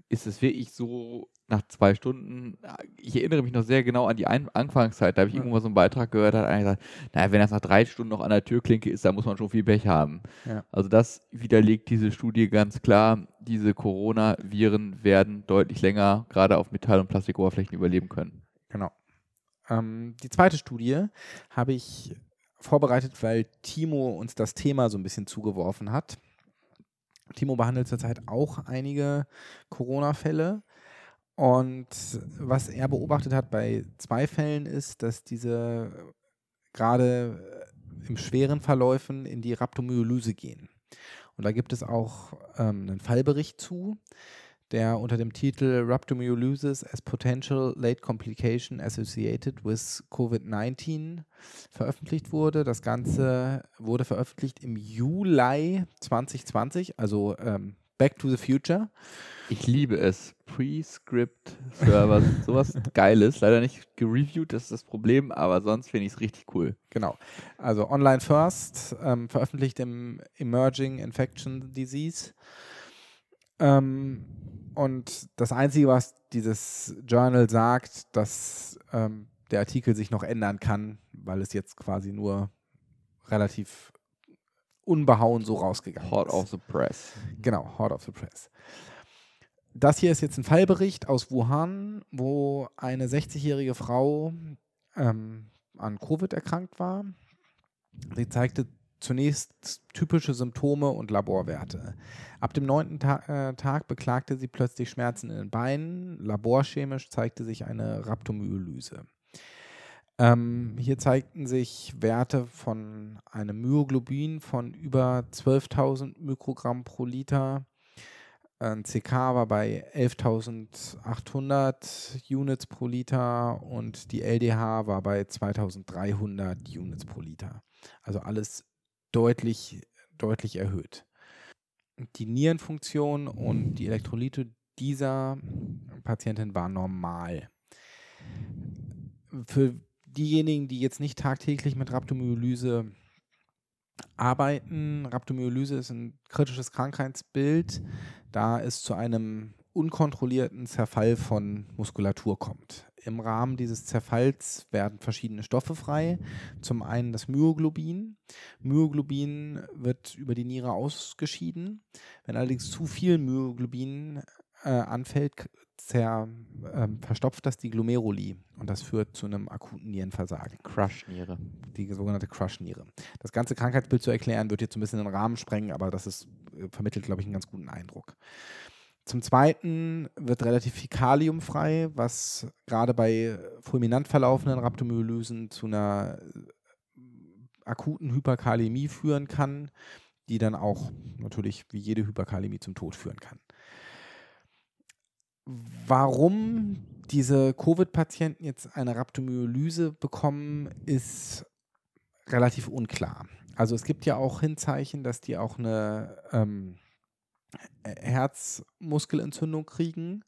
Ist es wirklich so nach zwei Stunden, ich erinnere mich noch sehr genau an die Ein Anfangszeit, da habe ich ja. irgendwo so einen Beitrag gehört, hat einer gesagt, naja, wenn das nach drei Stunden noch an der Türklinke ist, dann muss man schon viel Pech haben. Ja. Also das widerlegt diese Studie ganz klar, diese Coronaviren werden deutlich länger gerade auf Metall- und Plastikoberflächen überleben können. Genau. Ähm, die zweite Studie habe ich vorbereitet, weil Timo uns das Thema so ein bisschen zugeworfen hat. Timo behandelt zurzeit auch einige Corona-Fälle und was er beobachtet hat bei zwei Fällen ist, dass diese gerade im schweren Verläufen in die Rhabdomyolyse gehen. Und da gibt es auch ähm, einen Fallbericht zu, der unter dem Titel Rhabdomyolysis as Potential Late Complication Associated with COVID-19 veröffentlicht wurde. Das Ganze wurde veröffentlicht im Juli 2020, also ähm, Back to the Future. Ich liebe es. Pre-Script-Server sowas <laughs> Geiles. Leider nicht gereviewt, das ist das Problem, aber sonst finde ich es richtig cool. Genau. Also Online First, ähm, veröffentlicht im Emerging Infection Disease. Ähm, und das Einzige, was dieses Journal sagt, dass ähm, der Artikel sich noch ändern kann, weil es jetzt quasi nur relativ unbehauen so rausgegangen Hot ist. of the Press. Genau, Hot of the Press. Das hier ist jetzt ein Fallbericht aus Wuhan, wo eine 60-jährige Frau ähm, an Covid erkrankt war. Sie zeigte zunächst typische Symptome und Laborwerte. Ab dem neunten Ta äh, Tag beklagte sie plötzlich Schmerzen in den Beinen. Laborchemisch zeigte sich eine Rhabdomyolyse. Ähm, hier zeigten sich Werte von einem Myoglobin von über 12.000 Mikrogramm pro Liter. Ein CK war bei 11.800 Units pro Liter und die LDH war bei 2.300 Units pro Liter. Also alles deutlich, deutlich erhöht. Die Nierenfunktion und die Elektrolyte dieser Patientin waren normal. Für diejenigen, die jetzt nicht tagtäglich mit Rhabdomyolyse arbeiten, Rhabdomyolyse ist ein kritisches Krankheitsbild, da es zu einem unkontrollierten Zerfall von Muskulatur kommt. Im Rahmen dieses Zerfalls werden verschiedene Stoffe frei. Zum einen das Myoglobin. Myoglobin wird über die Niere ausgeschieden. Wenn allerdings zu viel Myoglobin äh, anfällt, zer, äh, verstopft das die Glomeruli und das führt zu einem akuten Nierenversagen. Crush-Niere. Die sogenannte Crush-Niere. Das ganze Krankheitsbild zu erklären, wird jetzt ein bisschen den Rahmen sprengen, aber das ist, äh, vermittelt, glaube ich, einen ganz guten Eindruck. Zum Zweiten wird relativ viel Kalium frei, was gerade bei fulminant verlaufenden Rhabdomyolysen zu einer äh, akuten Hyperkalämie führen kann, die dann auch natürlich wie jede Hyperkalämie zum Tod führen kann. Warum diese Covid-Patienten jetzt eine Rhabdomyolyse bekommen, ist relativ unklar. Also es gibt ja auch Hinzeichen, dass die auch eine ähm, Herzmuskelentzündung kriegen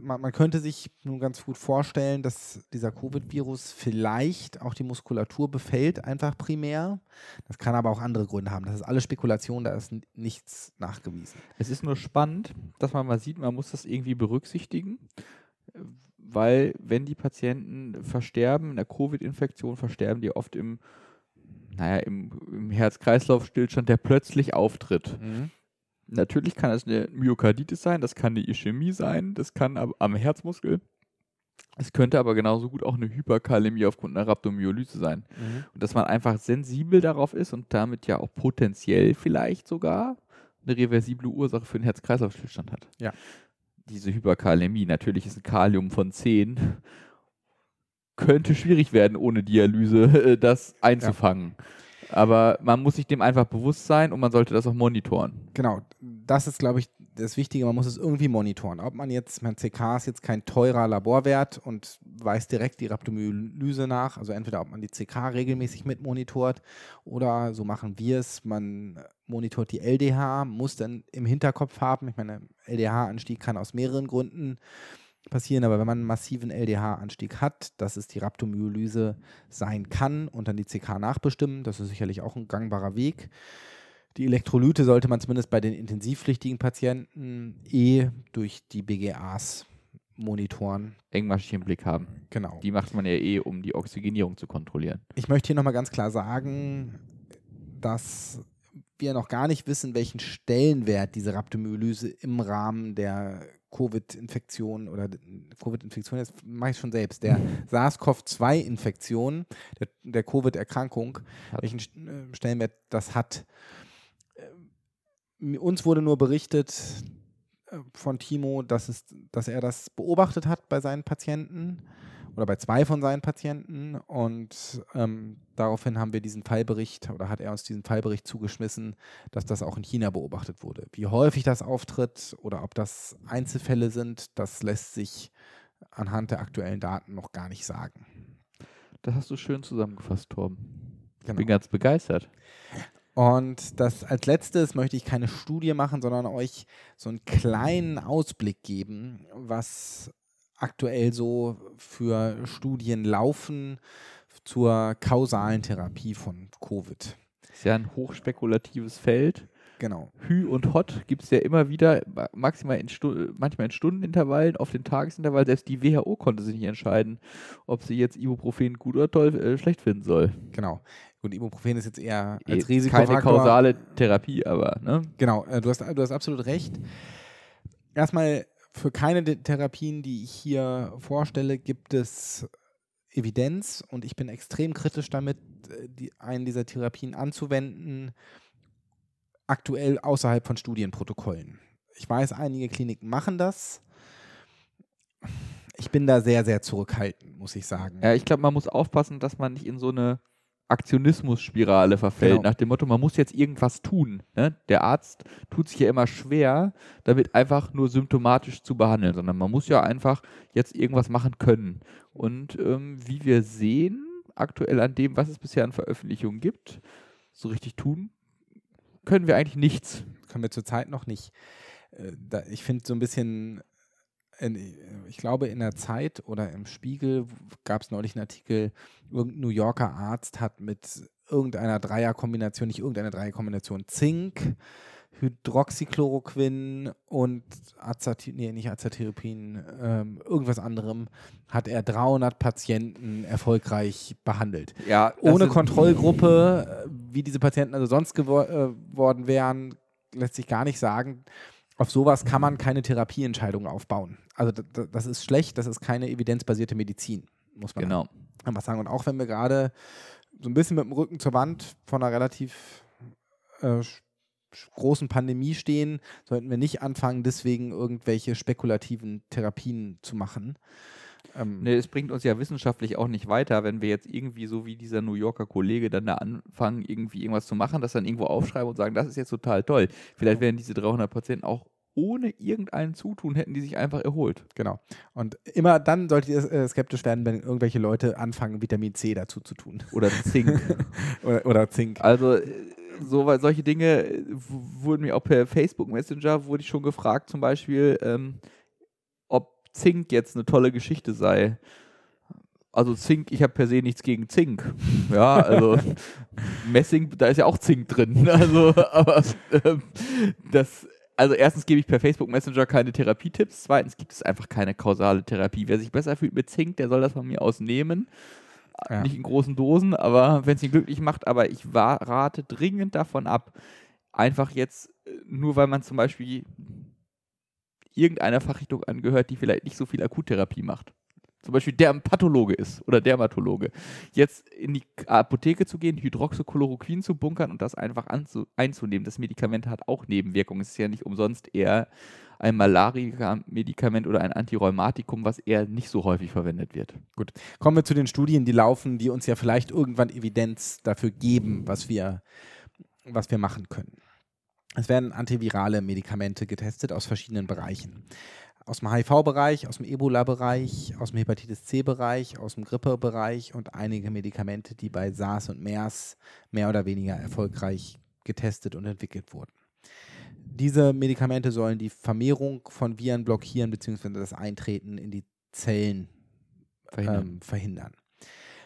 man, man, könnte sich nun ganz gut vorstellen, dass dieser Covid-Virus vielleicht auch die Muskulatur befällt, einfach primär. Das kann aber auch andere Gründe haben. Das ist alles Spekulation, da ist nichts nachgewiesen. Es ist nur spannend, dass man mal sieht, man muss das irgendwie berücksichtigen, weil wenn die Patienten versterben, in der Covid-Infektion versterben die oft im, naja, im, im Herz-Kreislauf-Stillstand, der plötzlich auftritt. Mhm. Natürlich kann es eine Myokarditis sein, das kann eine Ischämie sein, das kann am Herzmuskel. Es könnte aber genauso gut auch eine Hyperkalämie aufgrund einer Rhabdomyolyse sein. Mhm. Und dass man einfach sensibel darauf ist und damit ja auch potenziell vielleicht sogar eine reversible Ursache für einen Herz-Kreislauf-Stillstand hat. Ja. Diese Hyperkalämie, natürlich ist ein Kalium von 10, könnte schwierig werden, ohne Dialyse äh, das einzufangen. Ja. Aber man muss sich dem einfach bewusst sein und man sollte das auch monitoren. Genau, das ist, glaube ich, das Wichtige. Man muss es irgendwie monitoren. Ob man jetzt, mein CK ist jetzt kein teurer Laborwert und weist direkt die Rhabdomyolyse nach. Also entweder ob man die CK regelmäßig mitmonitort oder so machen wir es. Man monitort die LDH, muss dann im Hinterkopf haben. Ich meine, LDH-Anstieg kann aus mehreren Gründen passieren, aber wenn man einen massiven LDH-Anstieg hat, dass es die Rhabdomyolyse sein kann und dann die CK nachbestimmen, das ist sicherlich auch ein gangbarer Weg. Die Elektrolyte sollte man zumindest bei den intensivpflichtigen Patienten eh durch die BGAs monitoren. Engmaschig im Blick haben. Genau. Die macht man ja eh, um die Oxygenierung zu kontrollieren. Ich möchte hier nochmal ganz klar sagen, dass wir noch gar nicht wissen, welchen Stellenwert diese Rhabdomyolyse im Rahmen der Covid-Infektion oder Covid-Infektion, jetzt mache ich schon selbst, der <laughs> SARS-CoV-2-Infektion, der, der Covid-Erkrankung, welchen äh, Stellenwert das hat. Äh, uns wurde nur berichtet äh, von Timo, dass, es, dass er das beobachtet hat bei seinen Patienten oder bei zwei von seinen Patienten. Und ähm, daraufhin haben wir diesen Fallbericht oder hat er uns diesen Fallbericht zugeschmissen, dass das auch in China beobachtet wurde. Wie häufig das auftritt oder ob das Einzelfälle sind, das lässt sich anhand der aktuellen Daten noch gar nicht sagen. Das hast du schön zusammengefasst, Torben. Ich genau. bin ganz begeistert. Und das als letztes möchte ich keine Studie machen, sondern euch so einen kleinen Ausblick geben, was aktuell so für Studien laufen zur kausalen Therapie von Covid. Ist ja ein hochspekulatives Feld. Genau. Hü und Hot gibt es ja immer wieder, maximal in manchmal in Stundenintervallen, auf den Tagesintervallen. Selbst die WHO konnte sich nicht entscheiden, ob sie jetzt Ibuprofen gut oder toll, äh, schlecht finden soll. Genau. Und Ibuprofen ist jetzt eher als e Risikofaktor. Keine kausale Therapie, aber, ne? Genau, äh, du, hast, du hast absolut recht. Erstmal, für keine Therapien, die ich hier vorstelle, gibt es Evidenz und ich bin extrem kritisch damit, äh, die, einen dieser Therapien anzuwenden aktuell außerhalb von Studienprotokollen. Ich weiß, einige Kliniken machen das. Ich bin da sehr, sehr zurückhaltend, muss ich sagen. Ja, ich glaube, man muss aufpassen, dass man nicht in so eine Aktionismus-Spirale verfällt, genau. nach dem Motto, man muss jetzt irgendwas tun. Ne? Der Arzt tut sich ja immer schwer, damit einfach nur symptomatisch zu behandeln, sondern man muss ja einfach jetzt irgendwas machen können. Und ähm, wie wir sehen, aktuell an dem, was es bisher an Veröffentlichungen gibt, so richtig tun können wir eigentlich nichts. Können wir zurzeit noch nicht. Äh, ich finde so ein bisschen, ich glaube in der Zeit oder im Spiegel gab es neulich einen Artikel, irgendein New Yorker Arzt hat mit irgendeiner Dreierkombination, nicht irgendeine Dreierkombination, Zink, Hydroxychloroquin und Azathir nee, nicht Azathioprin, ähm, irgendwas anderem, hat er 300 Patienten erfolgreich behandelt. Ja, Ohne Kontrollgruppe, äh, wie diese Patienten also sonst geworden äh, wären, lässt sich gar nicht sagen. Auf sowas kann man keine Therapieentscheidung aufbauen. Also das ist schlecht, das ist keine evidenzbasierte Medizin, muss man genau. einfach sagen. Und auch wenn wir gerade so ein bisschen mit dem Rücken zur Wand von einer relativ äh, großen Pandemie stehen, sollten wir nicht anfangen, deswegen irgendwelche spekulativen Therapien zu machen. Ähm nee, es bringt uns ja wissenschaftlich auch nicht weiter, wenn wir jetzt irgendwie so wie dieser New Yorker Kollege dann da anfangen, irgendwie irgendwas zu machen, das dann irgendwo aufschreiben und sagen, das ist jetzt total toll. Vielleicht werden diese 300 Patienten auch ohne irgendein Zutun hätten die sich einfach erholt. Genau. Und immer dann solltet ihr äh, skeptisch werden, wenn irgendwelche Leute anfangen, Vitamin C dazu zu tun. Oder Zink. <laughs> oder, oder Zink. Also äh, so, weil solche Dinge äh, wurden mir auch per Facebook Messenger wurde ich schon gefragt, zum Beispiel, ähm, Zink jetzt eine tolle Geschichte sei. Also Zink, ich habe per se nichts gegen Zink. Ja, also <laughs> Messing, da ist ja auch Zink drin. <laughs> Also, aber ähm, das, also erstens gebe ich per Facebook Messenger keine Therapietipps, zweitens gibt es einfach keine kausale Therapie. Wer sich besser fühlt mit Zink, der soll das von mir aus nehmen. Ja. Nicht in großen Dosen, aber wenn es ihn glücklich macht. Aber ich war, rate dringend davon ab, einfach jetzt, äh, nur weil man zum Beispiel irgendeiner Fachrichtung angehört, die vielleicht nicht so viel Akuttherapie macht. Zum Beispiel der Pathologe ist oder Dermatologe. Jetzt in die Apotheke zu gehen, Hydroxychloroquin zu bunkern und das einfach einzunehmen. Das Medikament hat auch Nebenwirkungen. Es ist ja nicht umsonst eher ein Malaria-Medikament oder ein Antirheumatikum, was eher nicht so häufig verwendet wird. Gut, kommen wir zu den Studien, die laufen, die uns ja vielleicht irgendwann Evidenz dafür geben, was wir, was wir machen können. Es werden antivirale Medikamente getestet aus verschiedenen Bereichen. Aus dem HIV-Bereich, aus dem Ebola-Bereich, aus dem Hepatitis C-Bereich, aus dem Grippe-Bereich und einige Medikamente, die bei SARS und MERS mehr oder weniger erfolgreich getestet und entwickelt wurden. Diese Medikamente sollen die Vermehrung von Viren blockieren bzw. das Eintreten in die Zellen verhindern. Ähm, verhindern.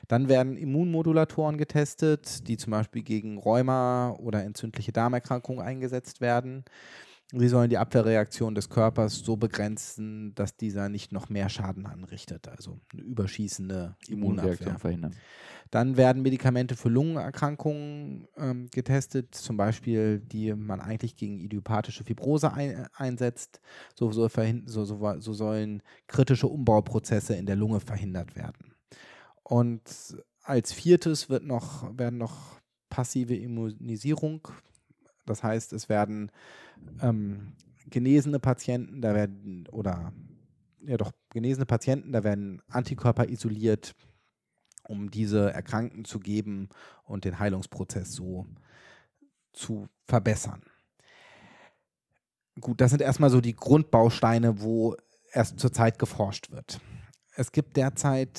Dann werden Immunmodulatoren getestet, die zum Beispiel gegen Rheuma oder entzündliche Darmerkrankungen eingesetzt werden. Sie sollen die Abwehrreaktion des Körpers so begrenzen, dass dieser nicht noch mehr Schaden anrichtet, also eine überschießende Immunabwehr. verhindern. Dann werden Medikamente für Lungenerkrankungen ähm, getestet, zum Beispiel, die man eigentlich gegen idiopathische Fibrose ein, einsetzt. So, so, so, so, sollen kritische Umbauprozesse in der Lunge verhindert werden. Und als viertes wird noch, werden noch passive Immunisierung. Das heißt, es werden ähm, genesene Patienten, da werden, oder ja doch, genesene Patienten, da werden Antikörper isoliert, um diese Erkrankten zu geben und den Heilungsprozess so zu verbessern. Gut, das sind erstmal so die Grundbausteine, wo erst zurzeit geforscht wird. Es gibt derzeit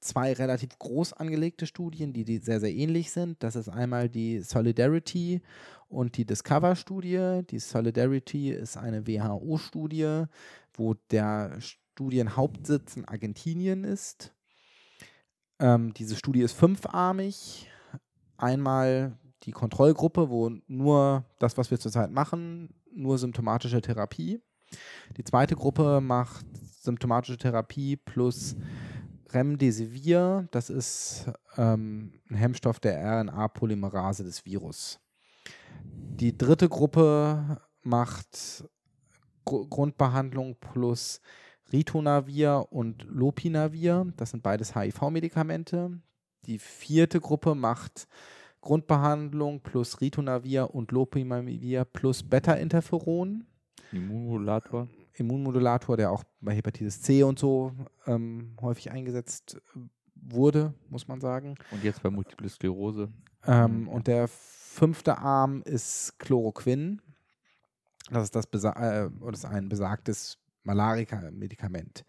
zwei relativ groß angelegte Studien, die, die sehr, sehr ähnlich sind. Das ist einmal die Solidarity und die Discover-Studie. Die Solidarity ist eine WHO-Studie, wo der Studienhauptsitz in Argentinien ist. Ähm, diese Studie ist fünfarmig. Einmal die Kontrollgruppe, wo nur das, was wir zurzeit machen, nur symptomatische Therapie. Die zweite Gruppe macht symptomatische Therapie plus Remdesivir. Das ist ähm, ein Hemmstoff der RNA-Polymerase des Virus. Die dritte Gruppe macht Gr Grundbehandlung plus Ritonavir und Lopinavir. Das sind beides HIV-Medikamente. Die vierte Gruppe macht Grundbehandlung plus Ritonavir und Lopinavir plus Beta-Interferon. Immunmodulator. Immunmodulator, der auch bei Hepatitis C und so ähm, häufig eingesetzt wurde, muss man sagen. Und jetzt bei Multiple Sklerose. Ähm, mhm. Und der fünfte Arm ist Chloroquin. Das ist, das, äh, das ist ein besagtes Malaria-Medikament.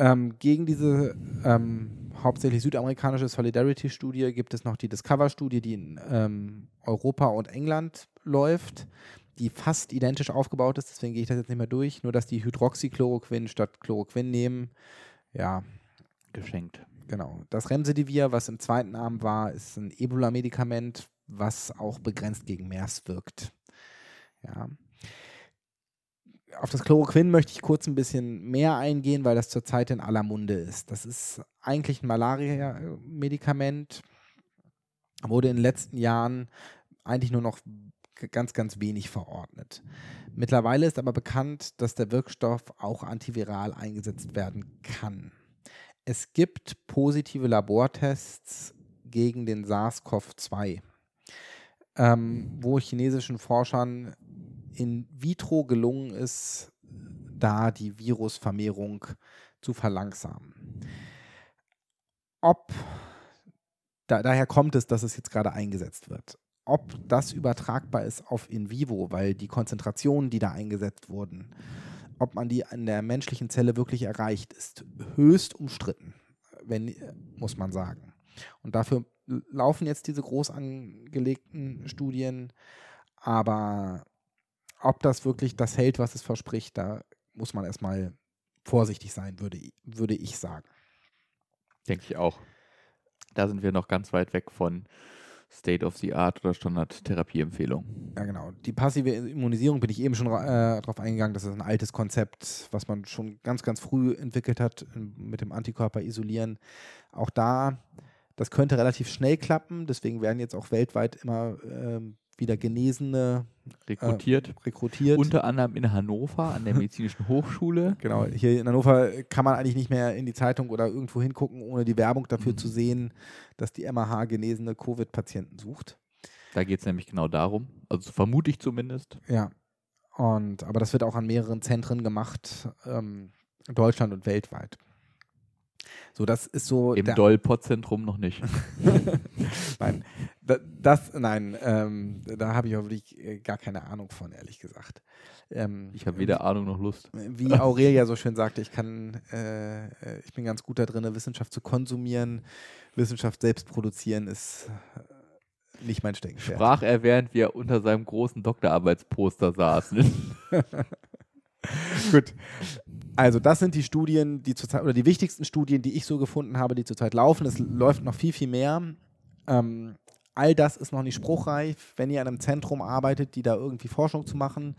Ähm, gegen diese ähm, hauptsächlich südamerikanische Solidarity-Studie gibt es noch die Discover-Studie, die in ähm, Europa und England läuft, die fast identisch aufgebaut ist, deswegen gehe ich das jetzt nicht mehr durch, nur dass die Hydroxychloroquin statt Chloroquin nehmen. Ja. Geschenkt. Genau. Das Remdesivir, was im zweiten Arm war, ist ein Ebola-Medikament, was auch begrenzt gegen MERS wirkt. Ja auf das Chloroquin möchte ich kurz ein bisschen mehr eingehen, weil das zurzeit in aller Munde ist. Das ist eigentlich ein Malaria-Medikament, wurde in den letzten Jahren eigentlich nur noch ganz, ganz wenig verordnet. Mittlerweile ist aber bekannt, dass der Wirkstoff auch antiviral eingesetzt werden kann. Es gibt positive Labortests gegen den SARS-CoV-2, ähm, wo chinesischen Forschern in vitro gelungen ist, da die Virusvermehrung zu verlangsamen. Ob, da, daher kommt es, dass es jetzt gerade eingesetzt wird. Ob das übertragbar ist auf in vivo, weil die Konzentrationen, die da eingesetzt wurden, ob man die an der menschlichen Zelle wirklich erreicht, ist höchst umstritten, wenn, muss man sagen. Und dafür laufen jetzt diese groß angelegten Studien, aber ob das wirklich das hält, was es verspricht, da muss man erstmal vorsichtig sein, würde, würde ich sagen. Denke ich auch. Da sind wir noch ganz weit weg von State of the Art oder Standard-Therapieempfehlung. Ja, genau. Die passive Immunisierung bin ich eben schon äh, darauf eingegangen. Das ist ein altes Konzept, was man schon ganz, ganz früh entwickelt hat mit dem Antikörper isolieren. Auch da, das könnte relativ schnell klappen. Deswegen werden jetzt auch weltweit immer ähm, wieder Genesene rekrutiert. Äh, rekrutiert. Unter anderem in Hannover an der <laughs> Medizinischen Hochschule. Genau, hier in Hannover kann man eigentlich nicht mehr in die Zeitung oder irgendwo hingucken, ohne die Werbung dafür mhm. zu sehen, dass die MAH genesene Covid-Patienten sucht. Da geht es nämlich genau darum, also vermute ich zumindest. Ja, und, aber das wird auch an mehreren Zentren gemacht, ähm, Deutschland und weltweit. So, das ist so. Im Doll-Pod-Zentrum noch nicht. <laughs> nein, das, nein, ähm, da habe ich auch wirklich äh, gar keine Ahnung von, ehrlich gesagt. Ähm, ich habe weder Ahnung noch Lust. Wie Aurelia so schön sagte, ich kann, äh, äh, ich bin ganz gut da drin, Wissenschaft zu konsumieren. Wissenschaft selbst produzieren ist äh, nicht mein Steckenpferd. Sprach er, während wir unter seinem großen Doktorarbeitsposter saßen. <laughs> Gut. Also, das sind die Studien, die zurzeit, oder die wichtigsten Studien, die ich so gefunden habe, die zurzeit laufen. Es läuft noch viel, viel mehr. Ähm, all das ist noch nicht spruchreif. Wenn ihr an einem Zentrum arbeitet, die da irgendwie Forschung zu machen,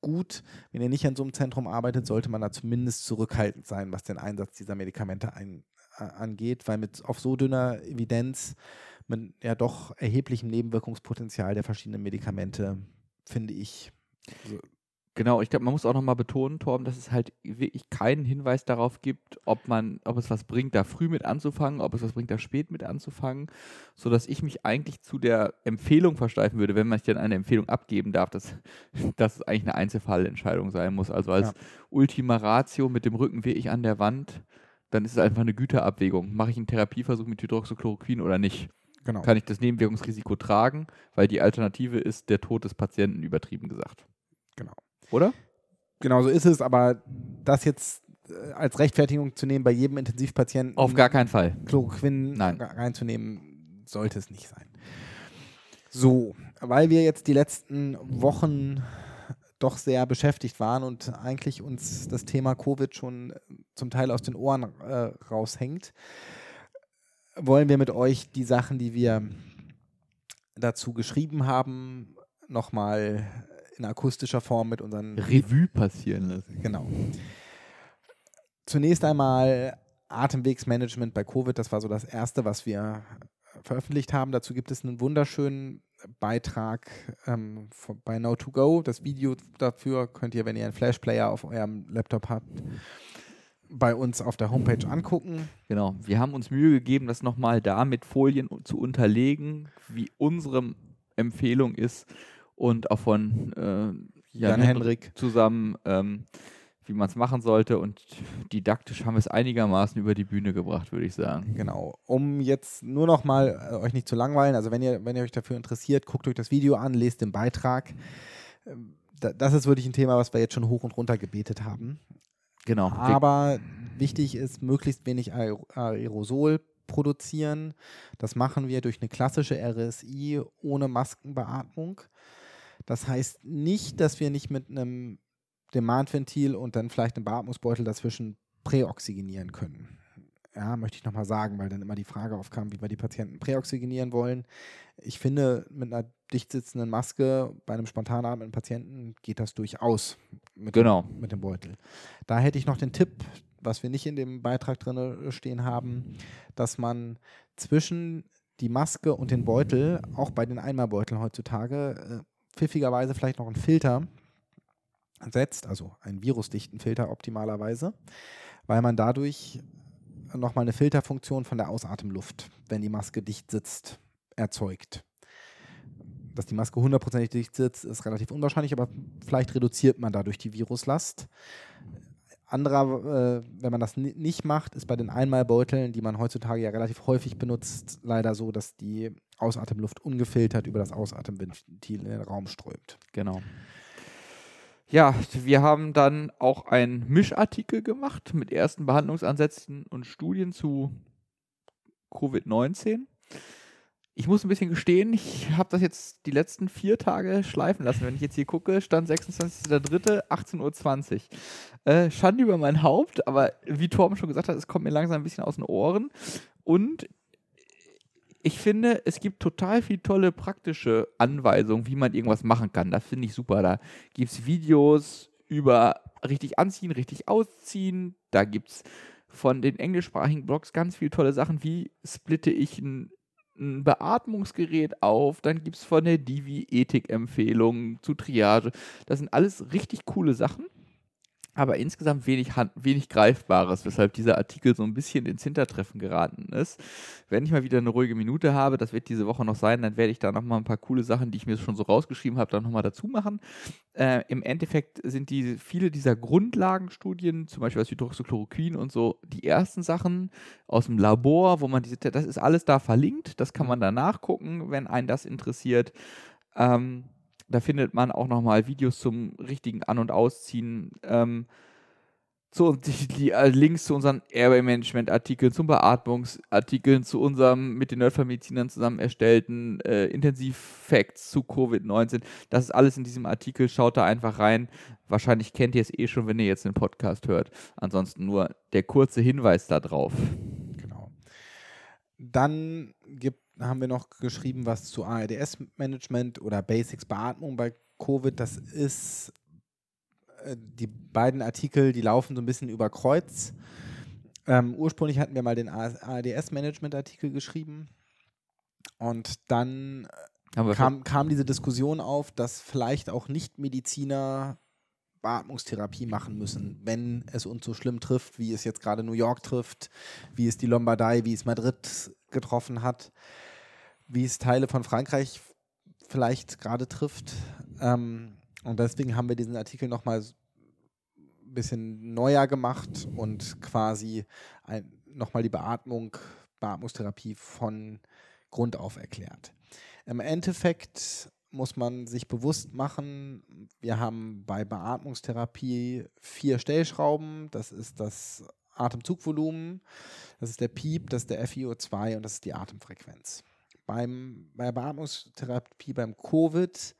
gut. Wenn ihr nicht an so einem Zentrum arbeitet, sollte man da zumindest zurückhaltend sein, was den Einsatz dieser Medikamente ein, äh, angeht, weil mit auf so dünner Evidenz mit ja doch erheblichem Nebenwirkungspotenzial der verschiedenen Medikamente, finde ich, Genau, ich glaube, man muss auch nochmal betonen, Torben, dass es halt wirklich keinen Hinweis darauf gibt, ob man, ob es was bringt, da früh mit anzufangen, ob es was bringt, da spät mit anzufangen, sodass ich mich eigentlich zu der Empfehlung versteifen würde, wenn man sich dann eine Empfehlung abgeben darf, dass, <laughs> dass es eigentlich eine Einzelfallentscheidung sein muss. Also als ja. Ultima Ratio mit dem Rücken wirklich an der Wand, dann ist es einfach eine Güterabwägung. Mache ich einen Therapieversuch mit Hydroxychloroquin oder nicht? Genau. Kann ich das Nebenwirkungsrisiko tragen, weil die Alternative ist der Tod des Patienten, übertrieben gesagt. Genau. Oder? Genau so ist es, aber das jetzt äh, als Rechtfertigung zu nehmen, bei jedem Intensivpatienten auf gar keinen Fall Chloroquin reinzunehmen, sollte es nicht sein. So, weil wir jetzt die letzten Wochen doch sehr beschäftigt waren und eigentlich uns das Thema Covid schon zum Teil aus den Ohren äh, raushängt, wollen wir mit euch die Sachen, die wir dazu geschrieben haben, nochmal in akustischer Form mit unseren Revue passieren lassen. Genau. Zunächst einmal Atemwegsmanagement bei Covid, das war so das Erste, was wir veröffentlicht haben. Dazu gibt es einen wunderschönen Beitrag ähm, bei Now2Go. Das Video dafür könnt ihr, wenn ihr einen Flashplayer auf eurem Laptop habt, bei uns auf der Homepage angucken. Genau, wir haben uns Mühe gegeben, das nochmal da mit Folien zu unterlegen, wie unsere Empfehlung ist und auch von äh, Jan, Jan Henrik zusammen, ähm, wie man es machen sollte. Und didaktisch haben wir es einigermaßen über die Bühne gebracht, würde ich sagen. Genau. Um jetzt nur noch mal äh, euch nicht zu langweilen, also wenn ihr, wenn ihr euch dafür interessiert, guckt euch das Video an, lest den Beitrag. Ähm, das ist wirklich ein Thema, was wir jetzt schon hoch und runter gebetet haben. Genau. Aber wichtig ist, möglichst wenig Aerosol produzieren. Das machen wir durch eine klassische RSI ohne Maskenbeatmung. Das heißt nicht, dass wir nicht mit einem Demandventil und dann vielleicht einem Beatmungsbeutel dazwischen präoxygenieren können. Ja, möchte ich nochmal sagen, weil dann immer die Frage aufkam, wie wir die Patienten präoxygenieren wollen. Ich finde, mit einer dicht sitzenden Maske bei einem spontan atmenden Patienten geht das durchaus mit, genau. dem, mit dem Beutel. Da hätte ich noch den Tipp, was wir nicht in dem Beitrag drin stehen haben, dass man zwischen die Maske und den Beutel, auch bei den Einmalbeuteln heutzutage, äh, pfiffigerweise vielleicht noch einen Filter setzt, also einen virusdichten Filter optimalerweise, weil man dadurch nochmal eine Filterfunktion von der Ausatemluft, wenn die Maske dicht sitzt, erzeugt. Dass die Maske hundertprozentig dicht sitzt, ist relativ unwahrscheinlich, aber vielleicht reduziert man dadurch die Viruslast. Anderer, äh, wenn man das nicht macht, ist bei den Einmalbeuteln, die man heutzutage ja relativ häufig benutzt, leider so, dass die Ausatemluft ungefiltert über das Ausatemventil in den Raum strömt. Genau. Ja, wir haben dann auch einen Mischartikel gemacht mit ersten Behandlungsansätzen und Studien zu Covid-19. Ich muss ein bisschen gestehen, ich habe das jetzt die letzten vier Tage schleifen lassen. Wenn ich jetzt hier gucke, stand 26.03., 18.20 Uhr. Äh, Schande über mein Haupt, aber wie Torben schon gesagt hat, es kommt mir langsam ein bisschen aus den Ohren. Und ich finde, es gibt total viel tolle praktische Anweisungen, wie man irgendwas machen kann. Das finde ich super. Da gibt es Videos über richtig anziehen, richtig ausziehen. Da gibt es von den englischsprachigen Blogs ganz viele tolle Sachen, wie splitte ich ein, ein Beatmungsgerät auf. Dann gibt es von der Divi Ethik-Empfehlungen zu Triage. Das sind alles richtig coole Sachen aber insgesamt wenig, wenig Greifbares, weshalb dieser Artikel so ein bisschen ins Hintertreffen geraten ist. Wenn ich mal wieder eine ruhige Minute habe, das wird diese Woche noch sein, dann werde ich da nochmal ein paar coole Sachen, die ich mir schon so rausgeschrieben habe, dann nochmal dazu machen. Äh, Im Endeffekt sind die, viele dieser Grundlagenstudien, zum Beispiel das Hydroxychloroquin und so, die ersten Sachen aus dem Labor, wo man diese, das ist alles da verlinkt, das kann man da nachgucken, wenn einen das interessiert. Ähm, da findet man auch nochmal Videos zum richtigen An- und Ausziehen. Ähm, zu, <laughs> die, die äh, Links zu unseren Airway-Management-Artikeln, zum Beatmungsartikeln, zu unserem mit den Nerdfamilizinern zusammen erstellten äh, Intensiv-Facts zu Covid-19. Das ist alles in diesem Artikel. Schaut da einfach rein. Wahrscheinlich kennt ihr es eh schon, wenn ihr jetzt den Podcast hört. Ansonsten nur der kurze Hinweis darauf. Genau. Dann gibt haben wir noch geschrieben, was zu ARDS-Management oder Basics Beatmung bei Covid. Das ist äh, die beiden Artikel, die laufen so ein bisschen über Kreuz. Ähm, ursprünglich hatten wir mal den ARDS-Management-Artikel geschrieben und dann kam, kam diese Diskussion auf, dass vielleicht auch Nicht-Mediziner Beatmungstherapie machen müssen, wenn es uns so schlimm trifft, wie es jetzt gerade New York trifft, wie es die Lombardei, wie es Madrid getroffen hat wie es Teile von Frankreich vielleicht gerade trifft. Ähm, und deswegen haben wir diesen Artikel nochmal ein bisschen neuer gemacht und quasi nochmal die Beatmung, Beatmungstherapie von Grund auf erklärt. Im Endeffekt muss man sich bewusst machen, wir haben bei Beatmungstherapie vier Stellschrauben. Das ist das Atemzugvolumen, das ist der Piep, das ist der FiO2 und das ist die Atemfrequenz. Beim, bei der Beatmungstherapie beim Covid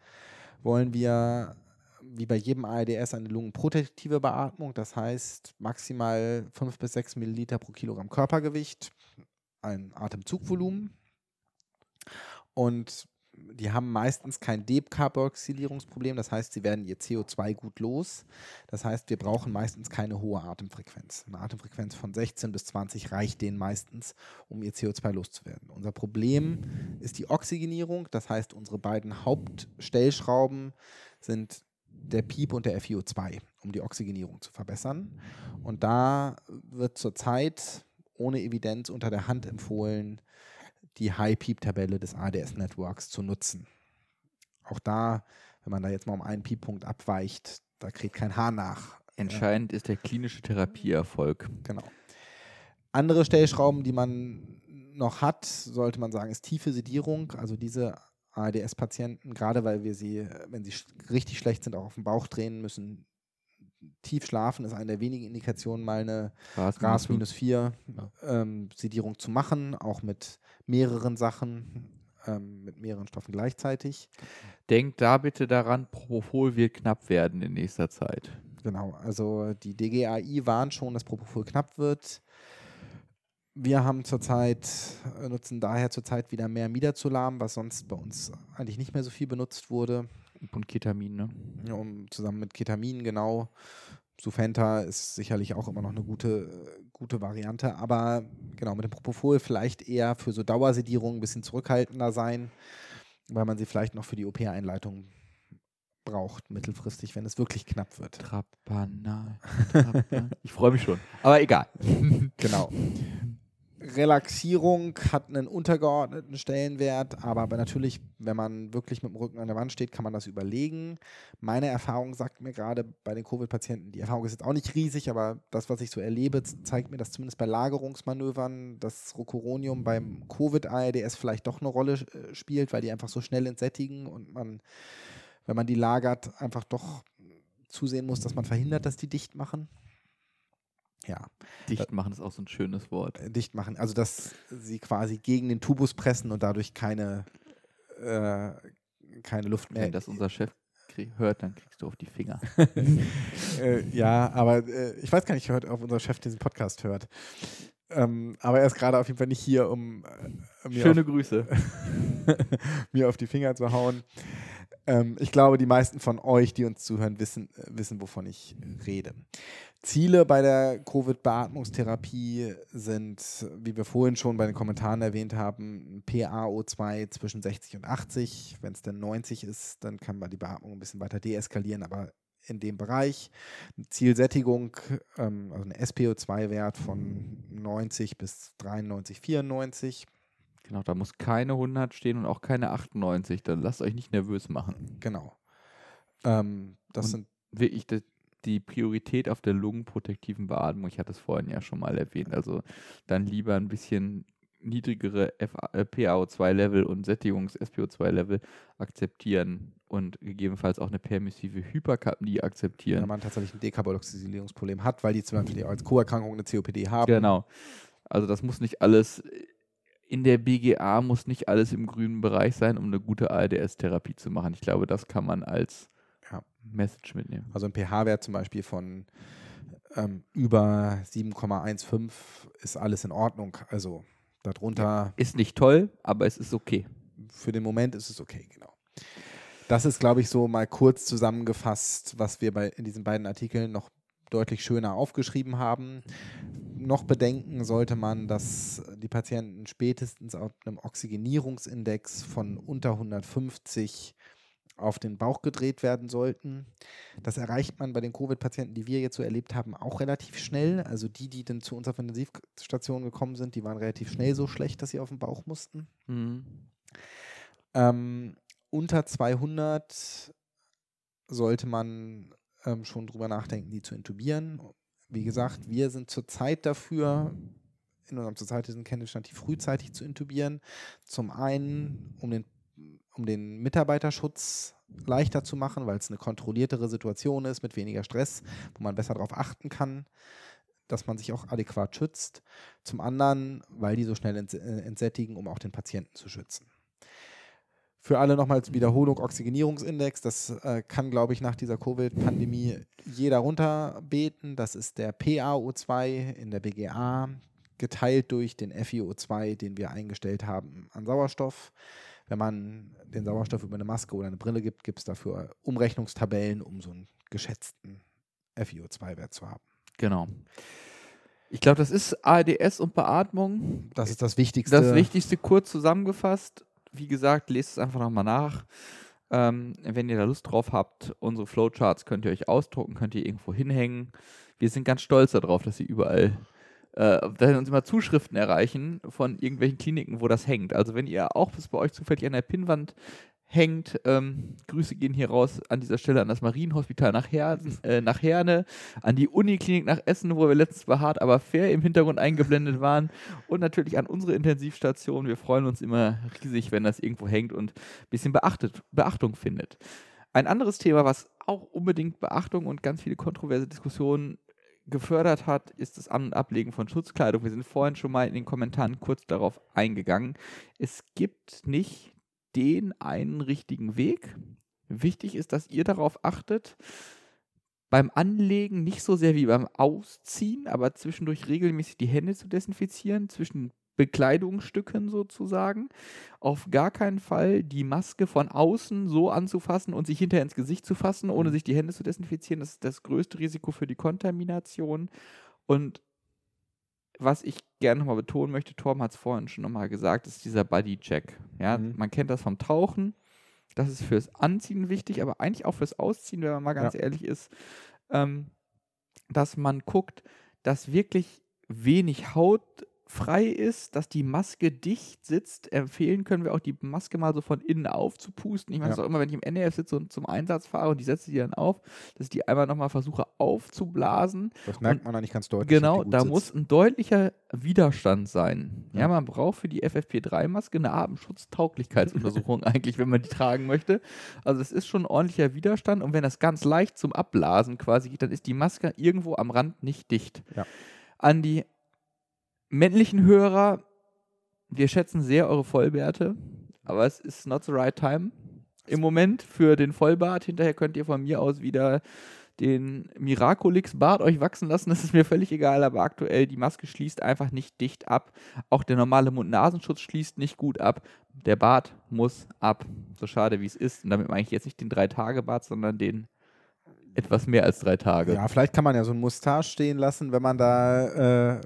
wollen wir wie bei jedem ARDS eine lungenprotektive Beatmung, das heißt maximal 5 bis 6 Milliliter pro Kilogramm Körpergewicht, ein Atemzugvolumen. Und die haben meistens kein Dekarboxylierungsproblem, das heißt, sie werden ihr CO2 gut los. Das heißt, wir brauchen meistens keine hohe Atemfrequenz. Eine Atemfrequenz von 16 bis 20 reicht denen meistens, um ihr CO2 loszuwerden. Unser Problem ist die Oxygenierung, das heißt, unsere beiden Hauptstellschrauben sind der PIEP und der FiO2, um die Oxygenierung zu verbessern. Und da wird zurzeit ohne Evidenz unter der Hand empfohlen, die High-Peep-Tabelle des ADS-Networks zu nutzen. Auch da, wenn man da jetzt mal um einen Peep-Punkt abweicht, da kriegt kein Haar nach. Entscheidend ist der klinische Therapieerfolg. Genau. Andere Stellschrauben, die man noch hat, sollte man sagen, ist tiefe Sedierung. Also diese ARDS-Patienten, gerade weil wir sie, wenn sie richtig schlecht sind, auch auf den Bauch drehen müssen, tief schlafen ist eine der wenigen Indikationen, mal eine RAS minus 4 ja. ähm, Sedierung zu machen, auch mit mehreren Sachen, ähm, mit mehreren Stoffen gleichzeitig. Denkt da bitte daran, Propofol wird knapp werden in nächster Zeit. Genau, also die DGAI warnt schon, dass Propofol knapp wird. Wir haben zurzeit, äh, nutzen daher zurzeit wieder mehr Midazolam, was sonst bei uns eigentlich nicht mehr so viel benutzt wurde. Und Ketamin, ne? Ja, um, zusammen mit Ketamin, genau. Sufenta ist sicherlich auch immer noch eine gute, gute Variante, aber genau, mit dem Propofol vielleicht eher für so Dauersedierung ein bisschen zurückhaltender sein, weil man sie vielleicht noch für die OP-Einleitung braucht, mittelfristig, wenn es wirklich knapp wird. Trapanal. <laughs> Trapanal. ich freue mich schon. Aber egal. genau. <laughs> Relaxierung hat einen untergeordneten Stellenwert, aber natürlich, wenn man wirklich mit dem Rücken an der Wand steht, kann man das überlegen. Meine Erfahrung sagt mir gerade bei den Covid-Patienten, die Erfahrung ist jetzt auch nicht riesig, aber das, was ich so erlebe, zeigt mir, dass zumindest bei Lagerungsmanövern das Rocuronium beim Covid-ARDS vielleicht doch eine Rolle äh, spielt, weil die einfach so schnell entsättigen und man, wenn man die lagert, einfach doch zusehen muss, dass man verhindert, dass die dicht machen. Ja. Dicht machen ist auch so ein schönes Wort. Äh, dicht machen, also dass sie quasi gegen den Tubus pressen und dadurch keine, äh, keine Luft mehr. Wenn das unser Chef hört, dann kriegst du auf die Finger. <laughs> äh, ja, aber äh, ich weiß gar nicht, ob unser Chef diesen Podcast hört. Ähm, aber er ist gerade auf jeden Fall nicht hier, um äh, mir, Schöne auf, Grüße. <laughs> mir auf die Finger zu hauen. Ähm, ich glaube, die meisten von euch, die uns zuhören, wissen, äh, wissen wovon ich rede. Ziele bei der Covid-Beatmungstherapie sind, wie wir vorhin schon bei den Kommentaren erwähnt haben, PaO2 zwischen 60 und 80. Wenn es dann 90 ist, dann kann man die Beatmung ein bisschen weiter deeskalieren, aber in dem Bereich. Zielsättigung, ähm, also ein SPO2-Wert von 90 bis 93, 94. Genau, da muss keine 100 stehen und auch keine 98. Dann lasst euch nicht nervös machen. Genau. Ähm, das und sind wirklich die Priorität auf der lungenprotektiven Beatmung. Ich hatte es vorhin ja schon mal erwähnt. Also dann lieber ein bisschen niedrigere äh, PaO2-Level und Sättigungs-SPO2-Level akzeptieren und gegebenenfalls auch eine permissive Hyperkapnie akzeptieren. Wenn man tatsächlich ein Dekarboxylierungsproblem hat, weil die zum Beispiel als Co-Erkrankung eine COPD haben. Genau. Also das muss nicht alles in der BGA muss nicht alles im grünen Bereich sein, um eine gute ARDS-Therapie zu machen. Ich glaube, das kann man als ja. Message mitnehmen. Also ein pH-Wert zum Beispiel von ähm, über 7,15 ist alles in Ordnung. Also darunter. Ist nicht toll, aber es ist okay. Für den Moment ist es okay, genau. Das ist, glaube ich, so mal kurz zusammengefasst, was wir bei, in diesen beiden Artikeln noch deutlich schöner aufgeschrieben haben. Noch bedenken sollte man, dass die Patienten spätestens auf einem Oxygenierungsindex von unter 150 auf den Bauch gedreht werden sollten. Das erreicht man bei den Covid-Patienten, die wir jetzt so erlebt haben, auch relativ schnell. Also die, die dann zu uns auf Intensivstation gekommen sind, die waren relativ schnell so schlecht, dass sie auf den Bauch mussten. Mhm. Ähm, unter 200 sollte man ähm, schon drüber nachdenken, die zu intubieren. Wie gesagt, wir sind zurzeit dafür, in unserem zurzeit Kenntnisstand, die frühzeitig zu intubieren. Zum einen, um den um den Mitarbeiterschutz leichter zu machen, weil es eine kontrolliertere Situation ist mit weniger Stress, wo man besser darauf achten kann, dass man sich auch adäquat schützt. Zum anderen, weil die so schnell ents entsättigen, um auch den Patienten zu schützen. Für alle nochmal als Wiederholung Oxygenierungsindex. Das äh, kann, glaube ich, nach dieser Covid-Pandemie jeder runterbeten. Das ist der PaO2 in der BGA, geteilt durch den FiO2, den wir eingestellt haben an Sauerstoff. Wenn man den Sauerstoff über eine Maske oder eine Brille gibt, gibt es dafür Umrechnungstabellen, um so einen geschätzten FiO2-Wert zu haben. Genau. Ich glaube, das ist ARDS und Beatmung. Das ist das Wichtigste. Das Wichtigste kurz zusammengefasst wie gesagt, lest es einfach nochmal nach. Ähm, wenn ihr da Lust drauf habt, unsere Flowcharts könnt ihr euch ausdrucken, könnt ihr irgendwo hinhängen. Wir sind ganz stolz darauf, dass sie überall, äh, dass uns immer Zuschriften erreichen von irgendwelchen Kliniken, wo das hängt. Also wenn ihr auch bis bei euch zufällig an der Pinnwand hängt. Ähm, Grüße gehen hier raus an dieser Stelle an das Marienhospital nach, Her äh, nach Herne, an die Uniklinik nach Essen, wo wir letztens behaart, aber fair im Hintergrund eingeblendet waren und natürlich an unsere Intensivstation. Wir freuen uns immer riesig, wenn das irgendwo hängt und ein bisschen beachtet, Beachtung findet. Ein anderes Thema, was auch unbedingt Beachtung und ganz viele kontroverse Diskussionen gefördert hat, ist das An- und Ablegen von Schutzkleidung. Wir sind vorhin schon mal in den Kommentaren kurz darauf eingegangen. Es gibt nicht den einen richtigen Weg. Wichtig ist, dass ihr darauf achtet, beim Anlegen nicht so sehr wie beim Ausziehen, aber zwischendurch regelmäßig die Hände zu desinfizieren, zwischen Bekleidungsstücken sozusagen. Auf gar keinen Fall die Maske von außen so anzufassen und sich hinterher ins Gesicht zu fassen, ohne mhm. sich die Hände zu desinfizieren. Das ist das größte Risiko für die Kontamination. Und was ich gerne nochmal betonen möchte, Torben hat es vorhin schon nochmal gesagt, ist dieser Body-Check. Ja, mhm. man kennt das vom Tauchen. Das ist fürs Anziehen wichtig, aber eigentlich auch fürs Ausziehen, wenn man mal ganz ja. ehrlich ist, ähm, dass man guckt, dass wirklich wenig Haut frei ist, dass die Maske dicht sitzt. Empfehlen können wir auch, die Maske mal so von innen aufzupusten. Ich meine es ja. auch immer, wenn ich im NRF sitze und zum Einsatz fahre und die setze die dann auf, dass ich die einmal nochmal versuche aufzublasen. Das merkt und man eigentlich ganz deutlich. Genau, da sitzt. muss ein deutlicher Widerstand sein. Ja, ja man braucht für die FFP3-Maske eine Atemschutztauglichkeitsuntersuchung <laughs> eigentlich, wenn man die tragen möchte. Also es ist schon ein ordentlicher Widerstand und wenn das ganz leicht zum Abblasen quasi geht, dann ist die Maske irgendwo am Rand nicht dicht. Ja. An die männlichen Hörer, wir schätzen sehr eure Vollbärte, aber es ist not the right time im Moment für den Vollbart. Hinterher könnt ihr von mir aus wieder den Miraculix-Bart euch wachsen lassen, das ist mir völlig egal, aber aktuell die Maske schließt einfach nicht dicht ab. Auch der normale Mund-Nasenschutz schließt nicht gut ab. Der Bart muss ab. So schade wie es ist. Und damit meine ich jetzt nicht den Drei-Tage-Bart, sondern den etwas mehr als drei Tage. Ja, vielleicht kann man ja so ein Mustache stehen lassen, wenn man da äh,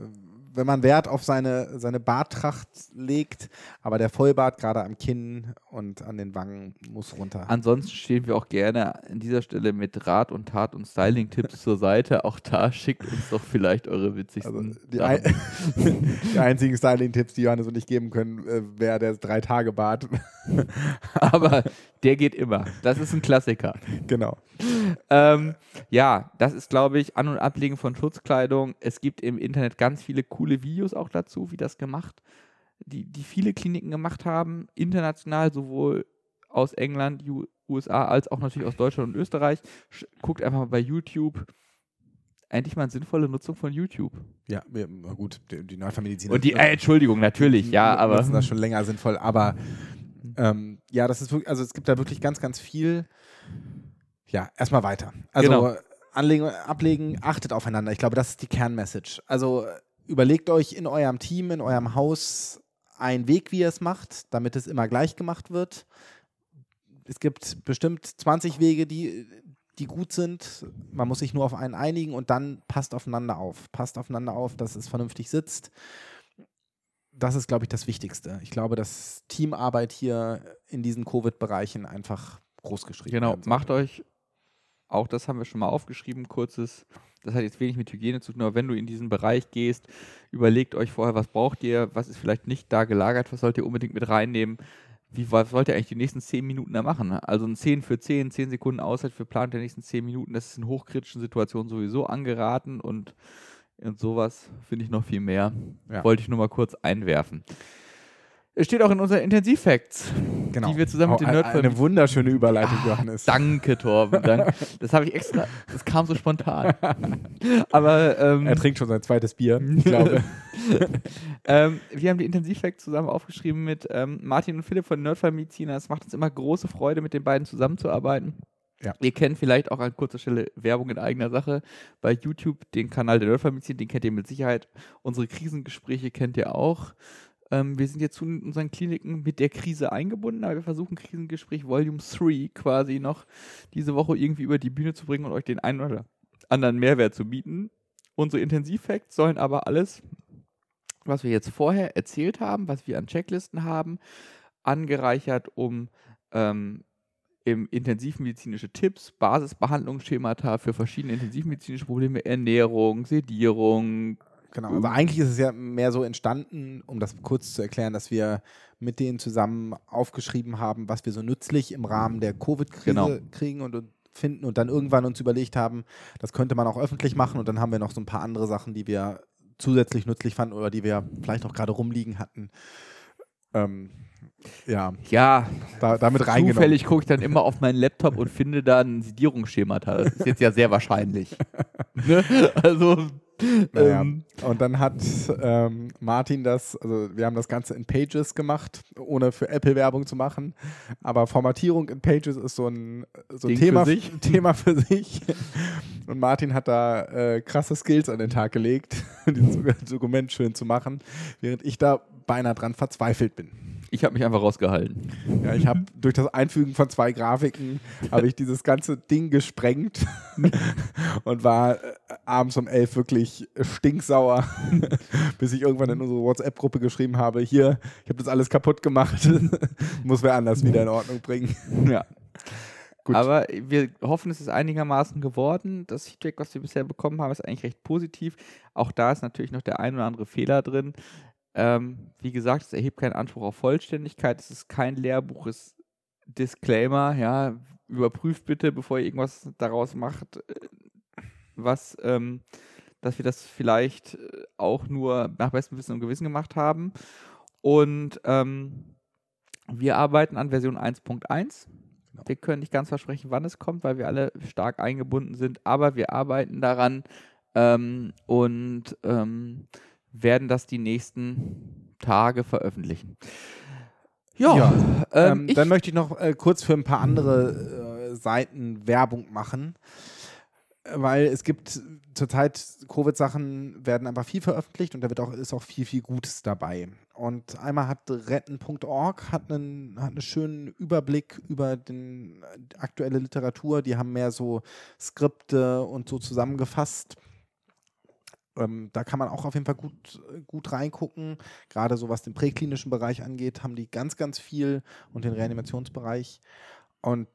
wenn man Wert auf seine, seine Barttracht legt, aber der Vollbart gerade am Kinn und an den Wangen muss runter. Ansonsten stehen wir auch gerne an dieser Stelle mit Rat und Tat und Styling-Tipps zur Seite. Auch da schickt uns doch vielleicht eure witzigsten. Also die, ein, <laughs> die, einzigen Styling-Tipps, die Johannes und ich geben können, äh, wäre der Drei-Tage-Bart. aber der geht immer. Das ist ein Klassiker. <laughs> Genau. Ähm, ja, das ist, glaube ich, An- und Ablegen von Schutzkleidung. Es gibt im Internet ganz viele coole Videos auch dazu, wie das gemacht, die, die viele Kliniken gemacht haben, international, sowohl aus England, USA, als auch natürlich aus Deutschland und Österreich. Guckt einfach mal bei YouTube. Endlich mal eine sinnvolle Nutzung von YouTube. Ja, gut, die, die Notfallmedizin. Und die, äh, Entschuldigung, natürlich, ja, aber. Das schon länger sinnvoll, aber ähm, ja, das ist wirklich, also es gibt da wirklich ganz, ganz viel. Ja, erstmal weiter. Also genau. anlegen, ablegen, achtet aufeinander. Ich glaube, das ist die Kernmessage. Also überlegt euch in eurem Team, in eurem Haus einen Weg, wie ihr es macht, damit es immer gleich gemacht wird. Es gibt bestimmt 20 Wege, die, die gut sind. Man muss sich nur auf einen einigen und dann passt aufeinander auf. Passt aufeinander auf, dass es vernünftig sitzt das ist, glaube ich, das Wichtigste. Ich glaube, dass Teamarbeit hier in diesen Covid-Bereichen einfach groß geschrieben Genau, macht euch, auch das haben wir schon mal aufgeschrieben, kurzes, das hat jetzt wenig mit Hygiene zu tun, aber wenn du in diesen Bereich gehst, überlegt euch vorher, was braucht ihr, was ist vielleicht nicht da gelagert, was sollt ihr unbedingt mit reinnehmen, wie was wollt ihr eigentlich die nächsten 10 Minuten da machen? Also ein 10 für 10, 10 Sekunden Auszeit für Plan der nächsten 10 Minuten, das ist in hochkritischen Situationen sowieso angeraten und und sowas finde ich noch viel mehr. Ja. Wollte ich nur mal kurz einwerfen. Es steht auch in unseren Intensivfacts. genau. die wir zusammen mit den Nerdfamilien. Eine wunderschöne Überleitung, ah, Johannes. Danke, Torben. Danke. Das habe ich extra, das kam so spontan. <laughs> Aber ähm, er trinkt schon sein zweites Bier, ich glaube. <laughs> ähm, wir haben die Intensivfacts zusammen aufgeschrieben mit ähm, Martin und Philipp von Nerdfamilien. Es macht uns immer große Freude, mit den beiden zusammenzuarbeiten. Ja. Ihr kennt vielleicht auch an kurzer Stelle Werbung in eigener Sache bei YouTube, den Kanal der Nerdfamilien, den kennt ihr mit Sicherheit. Unsere Krisengespräche kennt ihr auch. Ähm, wir sind jetzt in unseren Kliniken mit der Krise eingebunden, aber wir versuchen Krisengespräch Volume 3 quasi noch diese Woche irgendwie über die Bühne zu bringen und euch den einen oder anderen Mehrwert zu bieten. Unsere Intensivfacts sollen aber alles, was wir jetzt vorher erzählt haben, was wir an Checklisten haben, angereichert um ähm, im intensivmedizinische Tipps, Basisbehandlungsschemata für verschiedene intensivmedizinische Probleme, Ernährung, Sedierung, Genau, aber eigentlich ist es ja mehr so entstanden, um das kurz zu erklären, dass wir mit denen zusammen aufgeschrieben haben, was wir so nützlich im Rahmen der Covid-Krise genau. kriegen und, finden und dann irgendwann uns überlegt haben, das könnte man auch öffentlich machen und dann haben wir noch so ein paar andere Sachen, die wir zusätzlich nützlich fanden oder die wir vielleicht auch gerade rumliegen hatten. Ähm, ja, ja da, damit reingenommen. Zufällig gucke ich dann immer auf meinen Laptop und finde da ein Sedierungsschema. Das ist jetzt ja sehr wahrscheinlich. <laughs> ne? Also naja. Ähm, und dann hat ähm, Martin das, also wir haben das Ganze in Pages gemacht, ohne für Apple Werbung zu machen. Aber Formatierung in Pages ist so ein, so ein Thema, für sich. <laughs> Thema für sich. Und Martin hat da äh, krasse Skills an den Tag gelegt, <laughs> dieses Dokument schön zu machen, während ich da beinahe dran verzweifelt bin. Ich habe mich einfach rausgehalten. Ja, ich habe durch das Einfügen von zwei Grafiken habe ich dieses ganze Ding gesprengt <laughs> und war äh, abends um elf wirklich stinksauer, <laughs> bis ich irgendwann in unsere WhatsApp-Gruppe geschrieben habe: Hier, ich habe das alles kaputt gemacht, <laughs> muss wer anders wieder in Ordnung bringen. Ja. Gut. Aber wir hoffen, es ist einigermaßen geworden. Das Feedback, was wir bisher bekommen haben, ist eigentlich recht positiv. Auch da ist natürlich noch der ein oder andere Fehler drin. Ähm, wie gesagt, es erhebt keinen Anspruch auf Vollständigkeit. Es ist kein Lehrbuch, es ist Disclaimer, ja. Überprüft bitte, bevor ihr irgendwas daraus macht, äh, was, ähm, dass wir das vielleicht äh, auch nur nach bestem Wissen und Gewissen gemacht haben. Und ähm, wir arbeiten an Version 1.1. Genau. Wir können nicht ganz versprechen, wann es kommt, weil wir alle stark eingebunden sind, aber wir arbeiten daran ähm, und ähm, werden das die nächsten Tage veröffentlichen. Ja, ja ähm, ähm dann möchte ich noch äh, kurz für ein paar andere äh, Seiten Werbung machen, weil es gibt zurzeit Covid-Sachen werden einfach viel veröffentlicht und da wird auch, ist auch viel, viel Gutes dabei. Und einmal hat retten.org hat einen, hat einen schönen Überblick über die aktuelle Literatur. Die haben mehr so Skripte und so zusammengefasst ähm, da kann man auch auf jeden Fall gut, gut reingucken. Gerade so was den präklinischen Bereich angeht, haben die ganz, ganz viel und den Reanimationsbereich. Und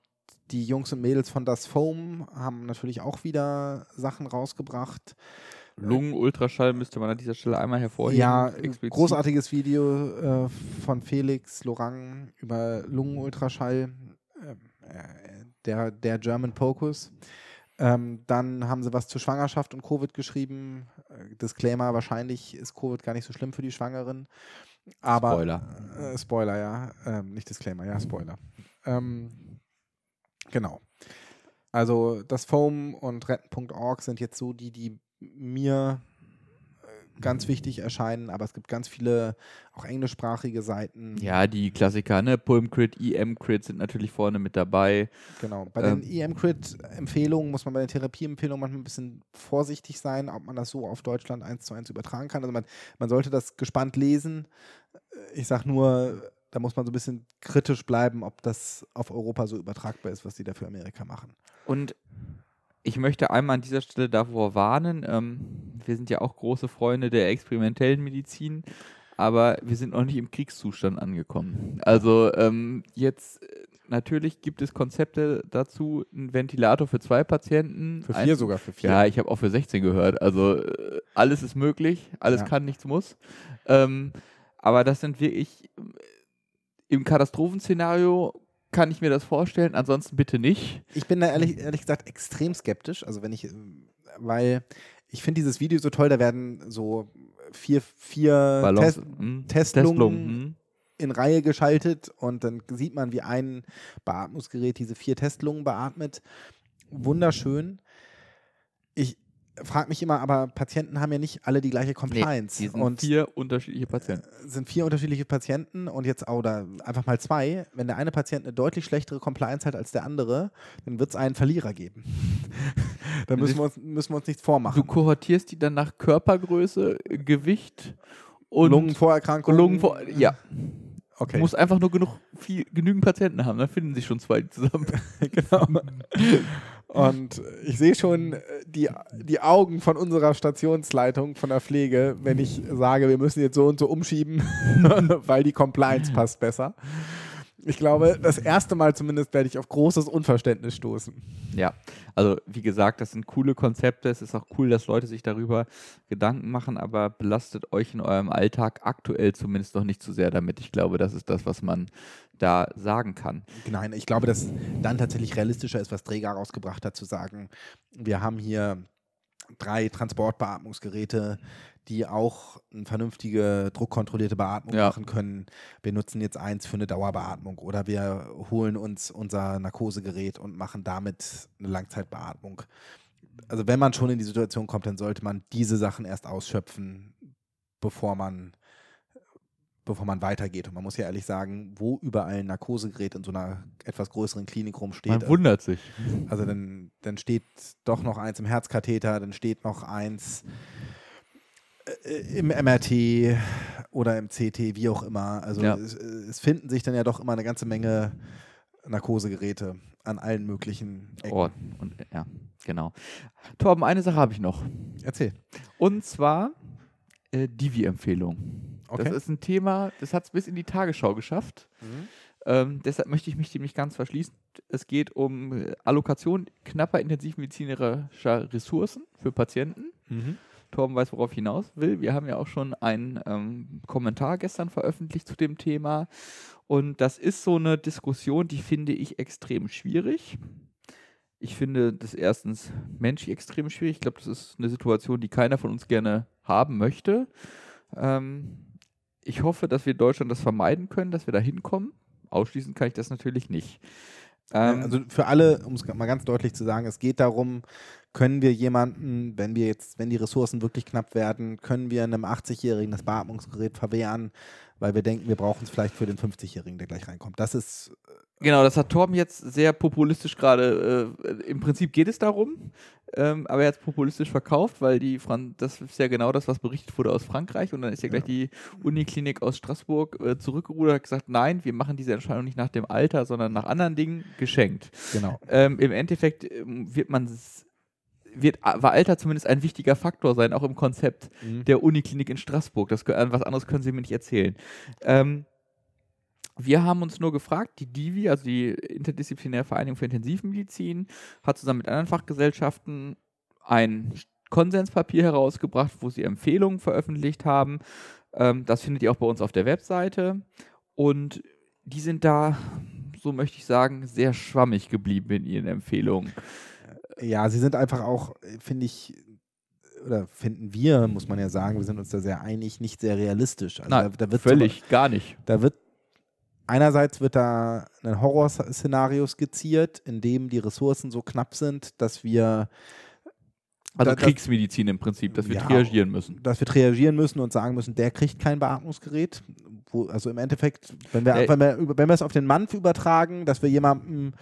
die Jungs und Mädels von Das Foam haben natürlich auch wieder Sachen rausgebracht. Lungenultraschall müsste man an dieser Stelle einmal hervorheben. Ja, explizit. großartiges Video äh, von Felix Lorang über Lungenultraschall, ähm, äh, der, der German Pocus. Ähm, dann haben sie was zur Schwangerschaft und Covid geschrieben. Äh, Disclaimer, wahrscheinlich ist Covid gar nicht so schlimm für die Schwangeren. Aber, Spoiler. Äh, Spoiler, ja. Ähm, nicht Disclaimer, ja, Spoiler. Ähm, genau. Also das Foam und Retten.org sind jetzt so die, die mir ganz wichtig erscheinen, aber es gibt ganz viele auch englischsprachige Seiten. Ja, die Klassiker, ne? Pulmcrit, EM-Crit sind natürlich vorne mit dabei. Genau. Bei ähm, den EM-Crit-Empfehlungen muss man bei den Therapieempfehlungen manchmal ein bisschen vorsichtig sein, ob man das so auf Deutschland eins zu eins übertragen kann. Also man, man sollte das gespannt lesen. Ich sage nur, da muss man so ein bisschen kritisch bleiben, ob das auf Europa so übertragbar ist, was die da für Amerika machen. Und ich möchte einmal an dieser Stelle davor warnen, ähm, wir sind ja auch große Freunde der experimentellen Medizin, aber wir sind noch nicht im Kriegszustand angekommen. Also ähm, jetzt äh, natürlich gibt es Konzepte dazu, ein Ventilator für zwei Patienten. Für vier ein, sogar, für vier. Ja, ich habe auch für 16 gehört. Also äh, alles ist möglich, alles ja. kann, nichts muss. Ähm, aber das sind wirklich äh, im Katastrophenszenario kann ich mir das vorstellen, ansonsten bitte nicht. Ich bin da ehrlich, ehrlich gesagt extrem skeptisch, also wenn ich, weil ich finde dieses Video so toll, da werden so vier, vier Test, hm, Testlungen, Testlungen hm. in Reihe geschaltet und dann sieht man, wie ein Beatmungsgerät diese vier Testlungen beatmet. Wunderschön. Ich frage mich immer, aber Patienten haben ja nicht alle die gleiche Compliance. Nee, die sind und vier unterschiedliche Patienten. Sind vier unterschiedliche Patienten und jetzt oder einfach mal zwei. Wenn der eine Patient eine deutlich schlechtere Compliance hat als der andere, dann wird es einen Verlierer geben. <laughs> da müssen wir, uns, müssen wir uns nichts vormachen. Du kohortierst die dann nach Körpergröße, Gewicht und Lungenvorerkrankungen. Lungenvor ja. Okay. Du musst einfach nur genug, viel, genügend Patienten haben, dann finden sich schon zwei zusammen. <laughs> genau. Und ich sehe schon äh, die, die Augen von unserer Stationsleitung, von der Pflege, wenn ich sage, wir müssen jetzt so und so umschieben, <laughs> weil die Compliance passt besser ich glaube, das erste Mal zumindest werde ich auf großes Unverständnis stoßen. Ja, also wie gesagt, das sind coole Konzepte. Es ist auch cool, dass Leute sich darüber Gedanken machen, aber belastet euch in eurem Alltag aktuell zumindest noch nicht zu sehr damit. Ich glaube, das ist das, was man da sagen kann. Nein, ich glaube, dass dann tatsächlich realistischer ist, was Träger rausgebracht hat, zu sagen, wir haben hier drei Transportbeatmungsgeräte, die auch eine vernünftige druckkontrollierte Beatmung ja. machen können. Wir nutzen jetzt eins für eine Dauerbeatmung oder wir holen uns unser Narkosegerät und machen damit eine Langzeitbeatmung. Also wenn man schon in die Situation kommt, dann sollte man diese Sachen erst ausschöpfen, bevor man bevor man weitergeht. Und man muss ja ehrlich sagen, wo überall ein Narkosegerät in so einer etwas größeren Klinik rumsteht. Man wundert sich. Also dann, dann steht doch noch eins im Herzkatheter, dann steht noch eins im MRT oder im CT, wie auch immer. Also ja. es, es, finden sich dann ja doch immer eine ganze Menge Narkosegeräte an allen möglichen Ecken. Orten. Und, ja, genau. Torben, eine Sache habe ich noch. Erzähl. Und zwar äh, Divi-Empfehlung. Okay. Das ist ein Thema, das hat es bis in die Tagesschau geschafft. Mhm. Ähm, deshalb möchte ich mich dem nicht ganz verschließen. Es geht um äh, Allokation knapper intensivmedizinischer Ressourcen für Patienten. Mhm. Torben weiß, worauf ich hinaus will. Wir haben ja auch schon einen ähm, Kommentar gestern veröffentlicht zu dem Thema. Und das ist so eine Diskussion, die finde ich extrem schwierig. Ich finde das erstens menschlich extrem schwierig. Ich glaube, das ist eine Situation, die keiner von uns gerne haben möchte. Ähm, ich hoffe, dass wir in Deutschland das vermeiden können, dass wir da hinkommen. Ausschließen kann ich das natürlich nicht. Ähm, also für alle, um es mal ganz deutlich zu sagen, es geht darum, können wir jemanden, wenn wir jetzt, wenn die Ressourcen wirklich knapp werden, können wir einem 80-Jährigen das Beatmungsgerät verwehren, weil wir denken, wir brauchen es vielleicht für den 50-Jährigen, der gleich reinkommt. Das ist äh, Genau, das hat Torben jetzt sehr populistisch gerade. Äh, Im Prinzip geht es darum, ähm, aber er hat es populistisch verkauft, weil die Fran das ist ja genau das, was berichtet wurde aus Frankreich. Und dann ist ja gleich die Uniklinik aus Straßburg äh, zurückgerudert und hat gesagt: Nein, wir machen diese Entscheidung nicht nach dem Alter, sondern nach anderen Dingen geschenkt. Genau. Ähm, Im Endeffekt ähm, wird man wird, war Alter zumindest ein wichtiger Faktor sein, auch im Konzept mhm. der Uniklinik in Straßburg. Das, was anderes können Sie mir nicht erzählen. Ähm, wir haben uns nur gefragt, die DIVI, also die Interdisziplinäre Vereinigung für Intensivmedizin, hat zusammen mit anderen Fachgesellschaften ein Konsenspapier herausgebracht, wo sie Empfehlungen veröffentlicht haben. Ähm, das findet ihr auch bei uns auf der Webseite. Und die sind da, so möchte ich sagen, sehr schwammig geblieben in ihren Empfehlungen. Ja, sie sind einfach auch, finde ich, oder finden wir, muss man ja sagen, wir sind uns da sehr einig, nicht sehr realistisch. Also Nein, da, da völlig, so, gar nicht. Da wird einerseits wird da ein Horrorszenario skizziert, in dem die Ressourcen so knapp sind, dass wir also da, Kriegsmedizin im Prinzip, dass wir ja, reagieren müssen. Dass wir reagieren müssen und sagen müssen, der kriegt kein Beatmungsgerät. Wo, also im Endeffekt, wenn wir, äh, wenn, wir, wenn wir es auf den Mann übertragen, dass wir jemandem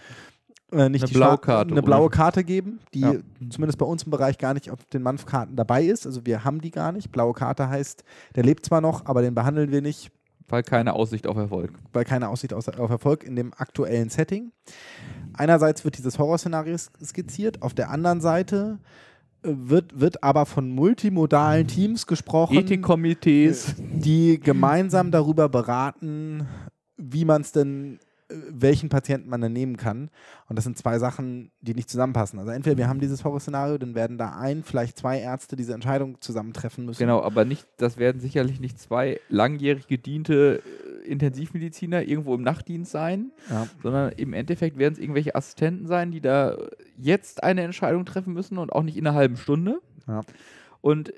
äh, nicht eine, blaue Karte, eine blaue Karte geben, die ja. zumindest bei uns im Bereich gar nicht auf den Manfkarten dabei ist. Also wir haben die gar nicht. Blaue Karte heißt, der lebt zwar noch, aber den behandeln wir nicht. Weil keine Aussicht auf Erfolg. Weil keine Aussicht auf Erfolg in dem aktuellen Setting. Einerseits wird dieses Horrorszenario skizziert, auf der anderen Seite äh, wird, wird aber von multimodalen Teams gesprochen. Ethikkomitees. Die gemeinsam darüber beraten, wie man es denn welchen Patienten man dann nehmen kann. Und das sind zwei Sachen, die nicht zusammenpassen. Also entweder wir haben dieses Horrorszenario, dann werden da ein, vielleicht zwei Ärzte diese Entscheidung zusammentreffen müssen. Genau, aber nicht, das werden sicherlich nicht zwei langjährig gediente äh, Intensivmediziner irgendwo im Nachtdienst sein, ja. sondern im Endeffekt werden es irgendwelche Assistenten sein, die da jetzt eine Entscheidung treffen müssen und auch nicht in einer halben Stunde. Ja. Und äh,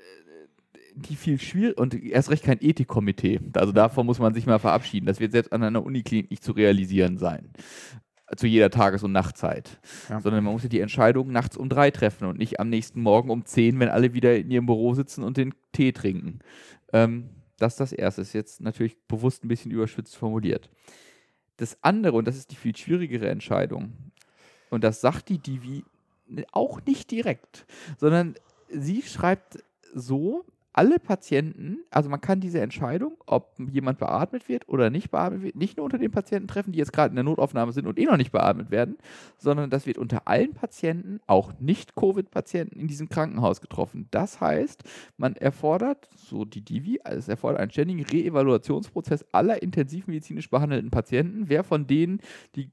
die viel schwierig und erst recht kein Ethikkomitee. Also davon muss man sich mal verabschieden. Das wird selbst an einer Uniklinik nicht zu realisieren sein. Zu jeder Tages- und Nachtzeit. Ja. Sondern man muss ja die Entscheidung nachts um drei treffen und nicht am nächsten Morgen um zehn, wenn alle wieder in ihrem Büro sitzen und den Tee trinken. Ähm, das ist das Erste. Ist jetzt natürlich bewusst ein bisschen überschwitzt formuliert. Das andere, und das ist die viel schwierigere Entscheidung, und das sagt die Divi auch nicht direkt, sondern sie schreibt so, alle Patienten, also man kann diese Entscheidung, ob jemand beatmet wird oder nicht beatmet wird, nicht nur unter den Patienten treffen, die jetzt gerade in der Notaufnahme sind und eh noch nicht beatmet werden, sondern das wird unter allen Patienten, auch nicht-Covid-Patienten in diesem Krankenhaus getroffen. Das heißt, man erfordert, so die Divi, also es erfordert einen ständigen Reevaluationsprozess aller intensivmedizinisch behandelten Patienten, wer von denen die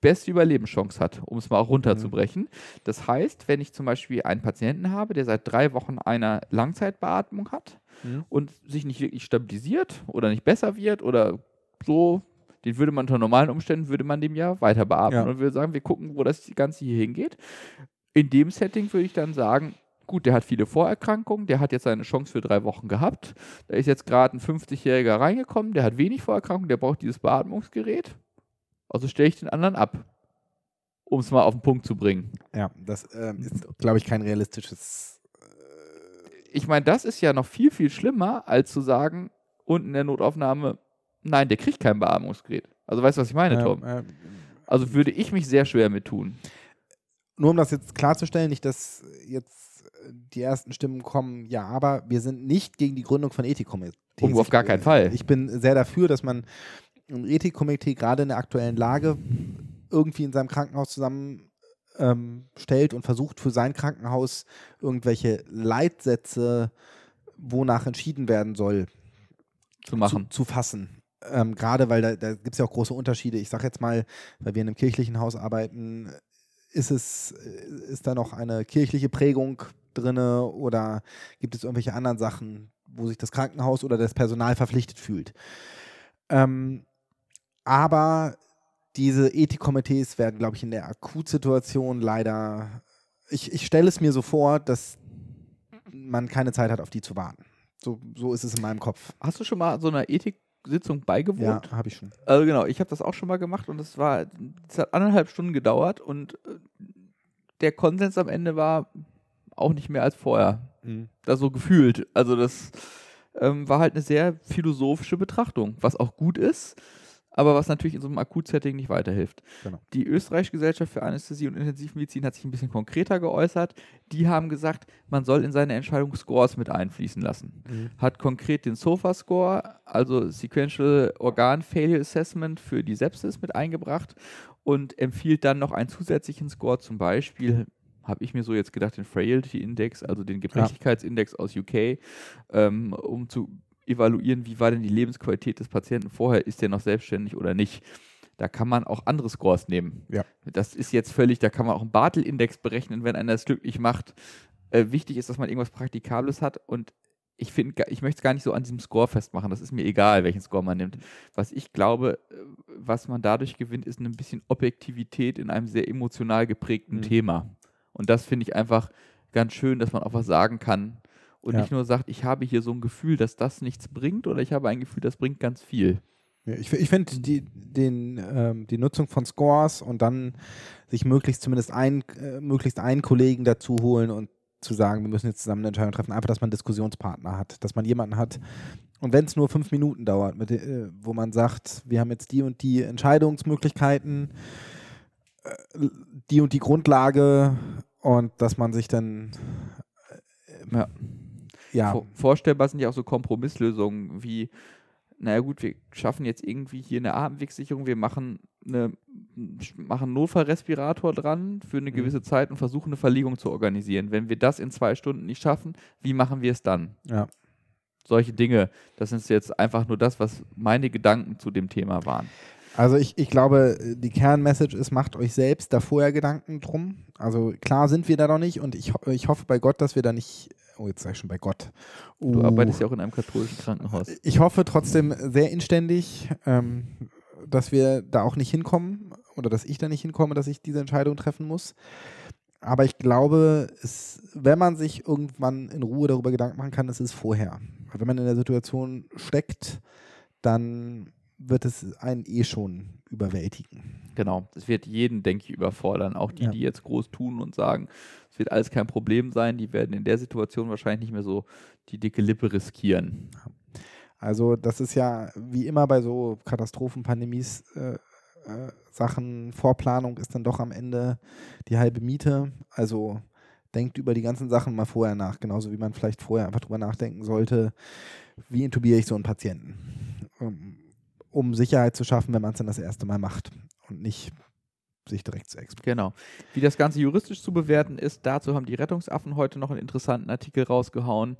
beste Überlebenschance hat, um es mal auch runterzubrechen. Mhm. Das heißt, wenn ich zum Beispiel einen Patienten habe, der seit drei Wochen eine Langzeitbeatmung hat mhm. und sich nicht wirklich stabilisiert oder nicht besser wird oder so, den würde man unter normalen Umständen, würde man dem ja weiter beatmen ja. und würde sagen, wir gucken, wo das Ganze hier hingeht. In dem Setting würde ich dann sagen, gut, der hat viele Vorerkrankungen, der hat jetzt seine Chance für drei Wochen gehabt. Da ist jetzt gerade ein 50-Jähriger reingekommen, der hat wenig Vorerkrankungen, der braucht dieses Beatmungsgerät. Also stelle ich den anderen ab. Um es mal auf den Punkt zu bringen. Ja, das ähm, ist, glaube ich, kein realistisches. Äh ich meine, das ist ja noch viel, viel schlimmer, als zu sagen, unten in der Notaufnahme, nein, der kriegt kein Beatmungsgerät. Also weißt du, was ich meine, Tom? Äh, äh, also würde ich mich sehr schwer mit tun. Nur um das jetzt klarzustellen, nicht, dass jetzt die ersten Stimmen kommen, ja, aber wir sind nicht gegen die Gründung von Ethikkomitees. Oh, auf gar keinen Fall. Ich bin sehr dafür, dass man ein Ethikkomitee gerade in der aktuellen Lage irgendwie in seinem Krankenhaus zusammenstellt ähm, und versucht für sein Krankenhaus irgendwelche Leitsätze, wonach entschieden werden soll, zu machen. Zu, zu fassen. Ähm, gerade weil da, da gibt es ja auch große Unterschiede. Ich sage jetzt mal, weil wir in einem kirchlichen Haus arbeiten, ist es, ist da noch eine kirchliche Prägung drin oder gibt es irgendwelche anderen Sachen, wo sich das Krankenhaus oder das Personal verpflichtet fühlt? Ähm, aber diese Ethikkomitees werden, glaube ich, in der Akutsituation leider. Ich, ich stelle es mir so vor, dass man keine Zeit hat, auf die zu warten. So, so ist es in meinem Kopf. Hast du schon mal so einer Ethiksitzung beigewohnt? Ja, habe ich schon. Also genau, ich habe das auch schon mal gemacht und es war, es hat anderthalb Stunden gedauert und äh, der Konsens am Ende war auch nicht mehr als vorher. Mhm. Da so gefühlt. Also das ähm, war halt eine sehr philosophische Betrachtung, was auch gut ist aber was natürlich in so einem Akutsetting nicht weiterhilft. Genau. Die Österreichische Gesellschaft für Anästhesie und Intensivmedizin hat sich ein bisschen konkreter geäußert. Die haben gesagt, man soll in seine Entscheidung Scores mit einfließen lassen. Mhm. Hat konkret den SOFA-Score, also Sequential Organ Failure Assessment für die Sepsis mit eingebracht und empfiehlt dann noch einen zusätzlichen Score, zum Beispiel habe ich mir so jetzt gedacht, den Frailty Index, also den Gebrechlichkeitsindex ja. aus UK, ähm, um zu evaluieren, wie war denn die Lebensqualität des Patienten vorher, ist der noch selbstständig oder nicht. Da kann man auch andere Scores nehmen. Ja. Das ist jetzt völlig, da kann man auch einen Bartel-Index berechnen, wenn einer das glücklich macht. Äh, wichtig ist, dass man irgendwas Praktikables hat und ich finde, ich möchte es gar nicht so an diesem Score festmachen. Das ist mir egal, welchen Score man nimmt. Was ich glaube, äh, was man dadurch gewinnt, ist ein bisschen Objektivität in einem sehr emotional geprägten mhm. Thema. Und das finde ich einfach ganz schön, dass man auch was sagen kann, und ja. nicht nur sagt, ich habe hier so ein Gefühl, dass das nichts bringt oder ich habe ein Gefühl, das bringt ganz viel. Ja, ich, ich finde die, ähm, die Nutzung von Scores und dann sich möglichst zumindest ein, äh, möglichst einen Kollegen dazu holen und zu sagen, wir müssen jetzt zusammen eine Entscheidung treffen, einfach, dass man einen Diskussionspartner hat, dass man jemanden hat. Und wenn es nur fünf Minuten dauert, mit, äh, wo man sagt, wir haben jetzt die und die Entscheidungsmöglichkeiten, äh, die und die Grundlage und dass man sich dann äh, ja ja. vorstellbar sind ja auch so Kompromisslösungen wie, naja gut, wir schaffen jetzt irgendwie hier eine Atemwegssicherung, wir machen eine machen einen Notfallrespirator dran für eine mhm. gewisse Zeit und versuchen eine Verlegung zu organisieren. Wenn wir das in zwei Stunden nicht schaffen, wie machen wir es dann? Ja. Solche Dinge, das ist jetzt einfach nur das, was meine Gedanken zu dem Thema waren. Also ich, ich glaube, die Kernmessage ist, macht euch selbst da vorher Gedanken drum. Also klar sind wir da noch nicht und ich, ich hoffe bei Gott, dass wir da nicht oh, jetzt sage ich schon bei Gott. Uh, du arbeitest ja auch in einem katholischen Krankenhaus. Ich hoffe trotzdem sehr inständig, ähm, dass wir da auch nicht hinkommen oder dass ich da nicht hinkomme, dass ich diese Entscheidung treffen muss. aber ich glaube, es, wenn man sich irgendwann in Ruhe darüber Gedanken machen kann, ist es vorher. Wenn man in der Situation steckt, dann wird es einen eh schon überwältigen. Genau, das wird jeden, denke ich, überfordern. Auch die, ja. die jetzt groß tun und sagen, es wird alles kein Problem sein, die werden in der Situation wahrscheinlich nicht mehr so die dicke Lippe riskieren. Also das ist ja wie immer bei so Katastrophenpandemies äh, äh, Sachen, Vorplanung ist dann doch am Ende die halbe Miete. Also denkt über die ganzen Sachen mal vorher nach, genauso wie man vielleicht vorher einfach drüber nachdenken sollte, wie intubiere ich so einen Patienten, um, um Sicherheit zu schaffen, wenn man es dann das erste Mal macht und nicht sich direkt zu exportieren. Genau. Wie das Ganze juristisch zu bewerten ist, dazu haben die Rettungsaffen heute noch einen interessanten Artikel rausgehauen.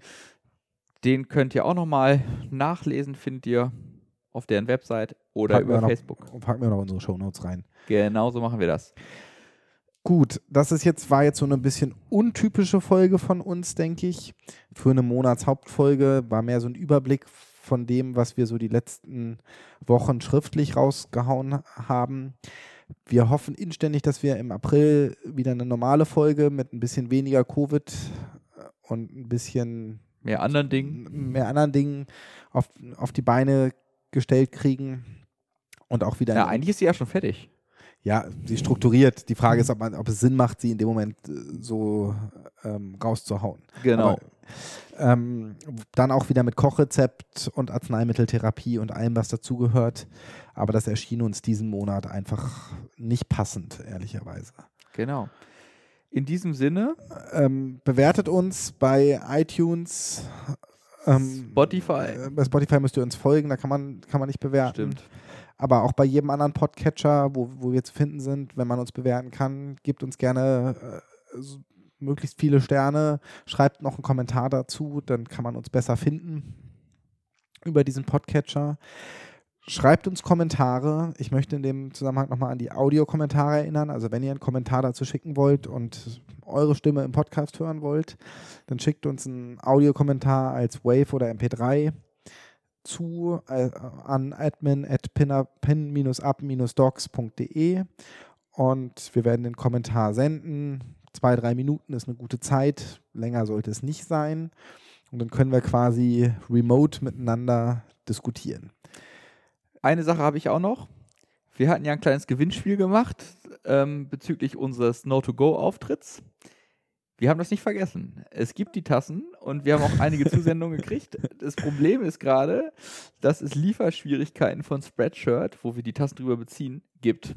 Den könnt ihr auch nochmal nachlesen, findet ihr auf deren Website oder packen über noch, Facebook. Packen wir noch unsere Shownotes rein. Genau so machen wir das. Gut, das ist jetzt, war jetzt so eine bisschen untypische Folge von uns, denke ich. Für eine Monatshauptfolge war mehr so ein Überblick von dem, was wir so die letzten Wochen schriftlich rausgehauen haben. Wir hoffen inständig, dass wir im April wieder eine normale Folge mit ein bisschen weniger Covid und ein bisschen mehr anderen Dingen, mehr anderen Dingen auf, auf die Beine gestellt kriegen und auch wieder. Ja, eigentlich ist sie ja schon fertig. Ja, sie strukturiert. Die Frage ist, ob, man, ob es Sinn macht, sie in dem Moment äh, so ähm, rauszuhauen. Genau. Aber, ähm, dann auch wieder mit Kochrezept und Arzneimitteltherapie und allem, was dazugehört. Aber das erschien uns diesen Monat einfach nicht passend, ehrlicherweise. Genau. In diesem Sinne. Ähm, bewertet uns bei iTunes, ähm, Spotify. Äh, bei Spotify müsst ihr uns folgen, da kann man, kann man nicht bewerten. Stimmt. Aber auch bei jedem anderen Podcatcher, wo, wo wir zu finden sind, wenn man uns bewerten kann, gebt uns gerne äh, so möglichst viele Sterne, schreibt noch einen Kommentar dazu, dann kann man uns besser finden über diesen Podcatcher. Schreibt uns Kommentare. Ich möchte in dem Zusammenhang nochmal an die Audiokommentare erinnern. Also wenn ihr einen Kommentar dazu schicken wollt und eure Stimme im Podcast hören wollt, dann schickt uns einen Audiokommentar als Wave oder MP3 zu äh, an admin at pin-up-docs.de und wir werden den Kommentar senden. Zwei, drei Minuten ist eine gute Zeit. Länger sollte es nicht sein. Und dann können wir quasi remote miteinander diskutieren. Eine Sache habe ich auch noch. Wir hatten ja ein kleines Gewinnspiel gemacht ähm, bezüglich unseres No-to-Go-Auftritts. Wir haben das nicht vergessen. Es gibt die Tassen und wir haben auch einige Zusendungen gekriegt. Das Problem ist gerade, dass es Lieferschwierigkeiten von Spreadshirt, wo wir die Tassen drüber beziehen, gibt.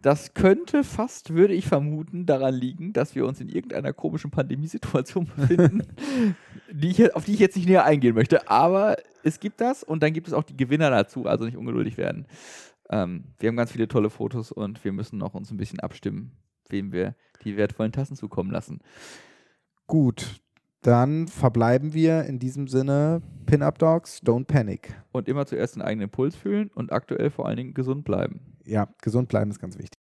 Das könnte fast, würde ich vermuten, daran liegen, dass wir uns in irgendeiner komischen Pandemiesituation befinden, <laughs> die ich, auf die ich jetzt nicht näher eingehen möchte. Aber es gibt das und dann gibt es auch die Gewinner dazu, also nicht ungeduldig werden. Ähm, wir haben ganz viele tolle Fotos und wir müssen noch uns ein bisschen abstimmen, wem wir die wertvollen Tassen zukommen lassen. Gut, dann verbleiben wir in diesem Sinne Pin-Up Dogs, don't panic. Und immer zuerst den eigenen Impuls fühlen und aktuell vor allen Dingen gesund bleiben. Ja, gesund bleiben ist ganz wichtig.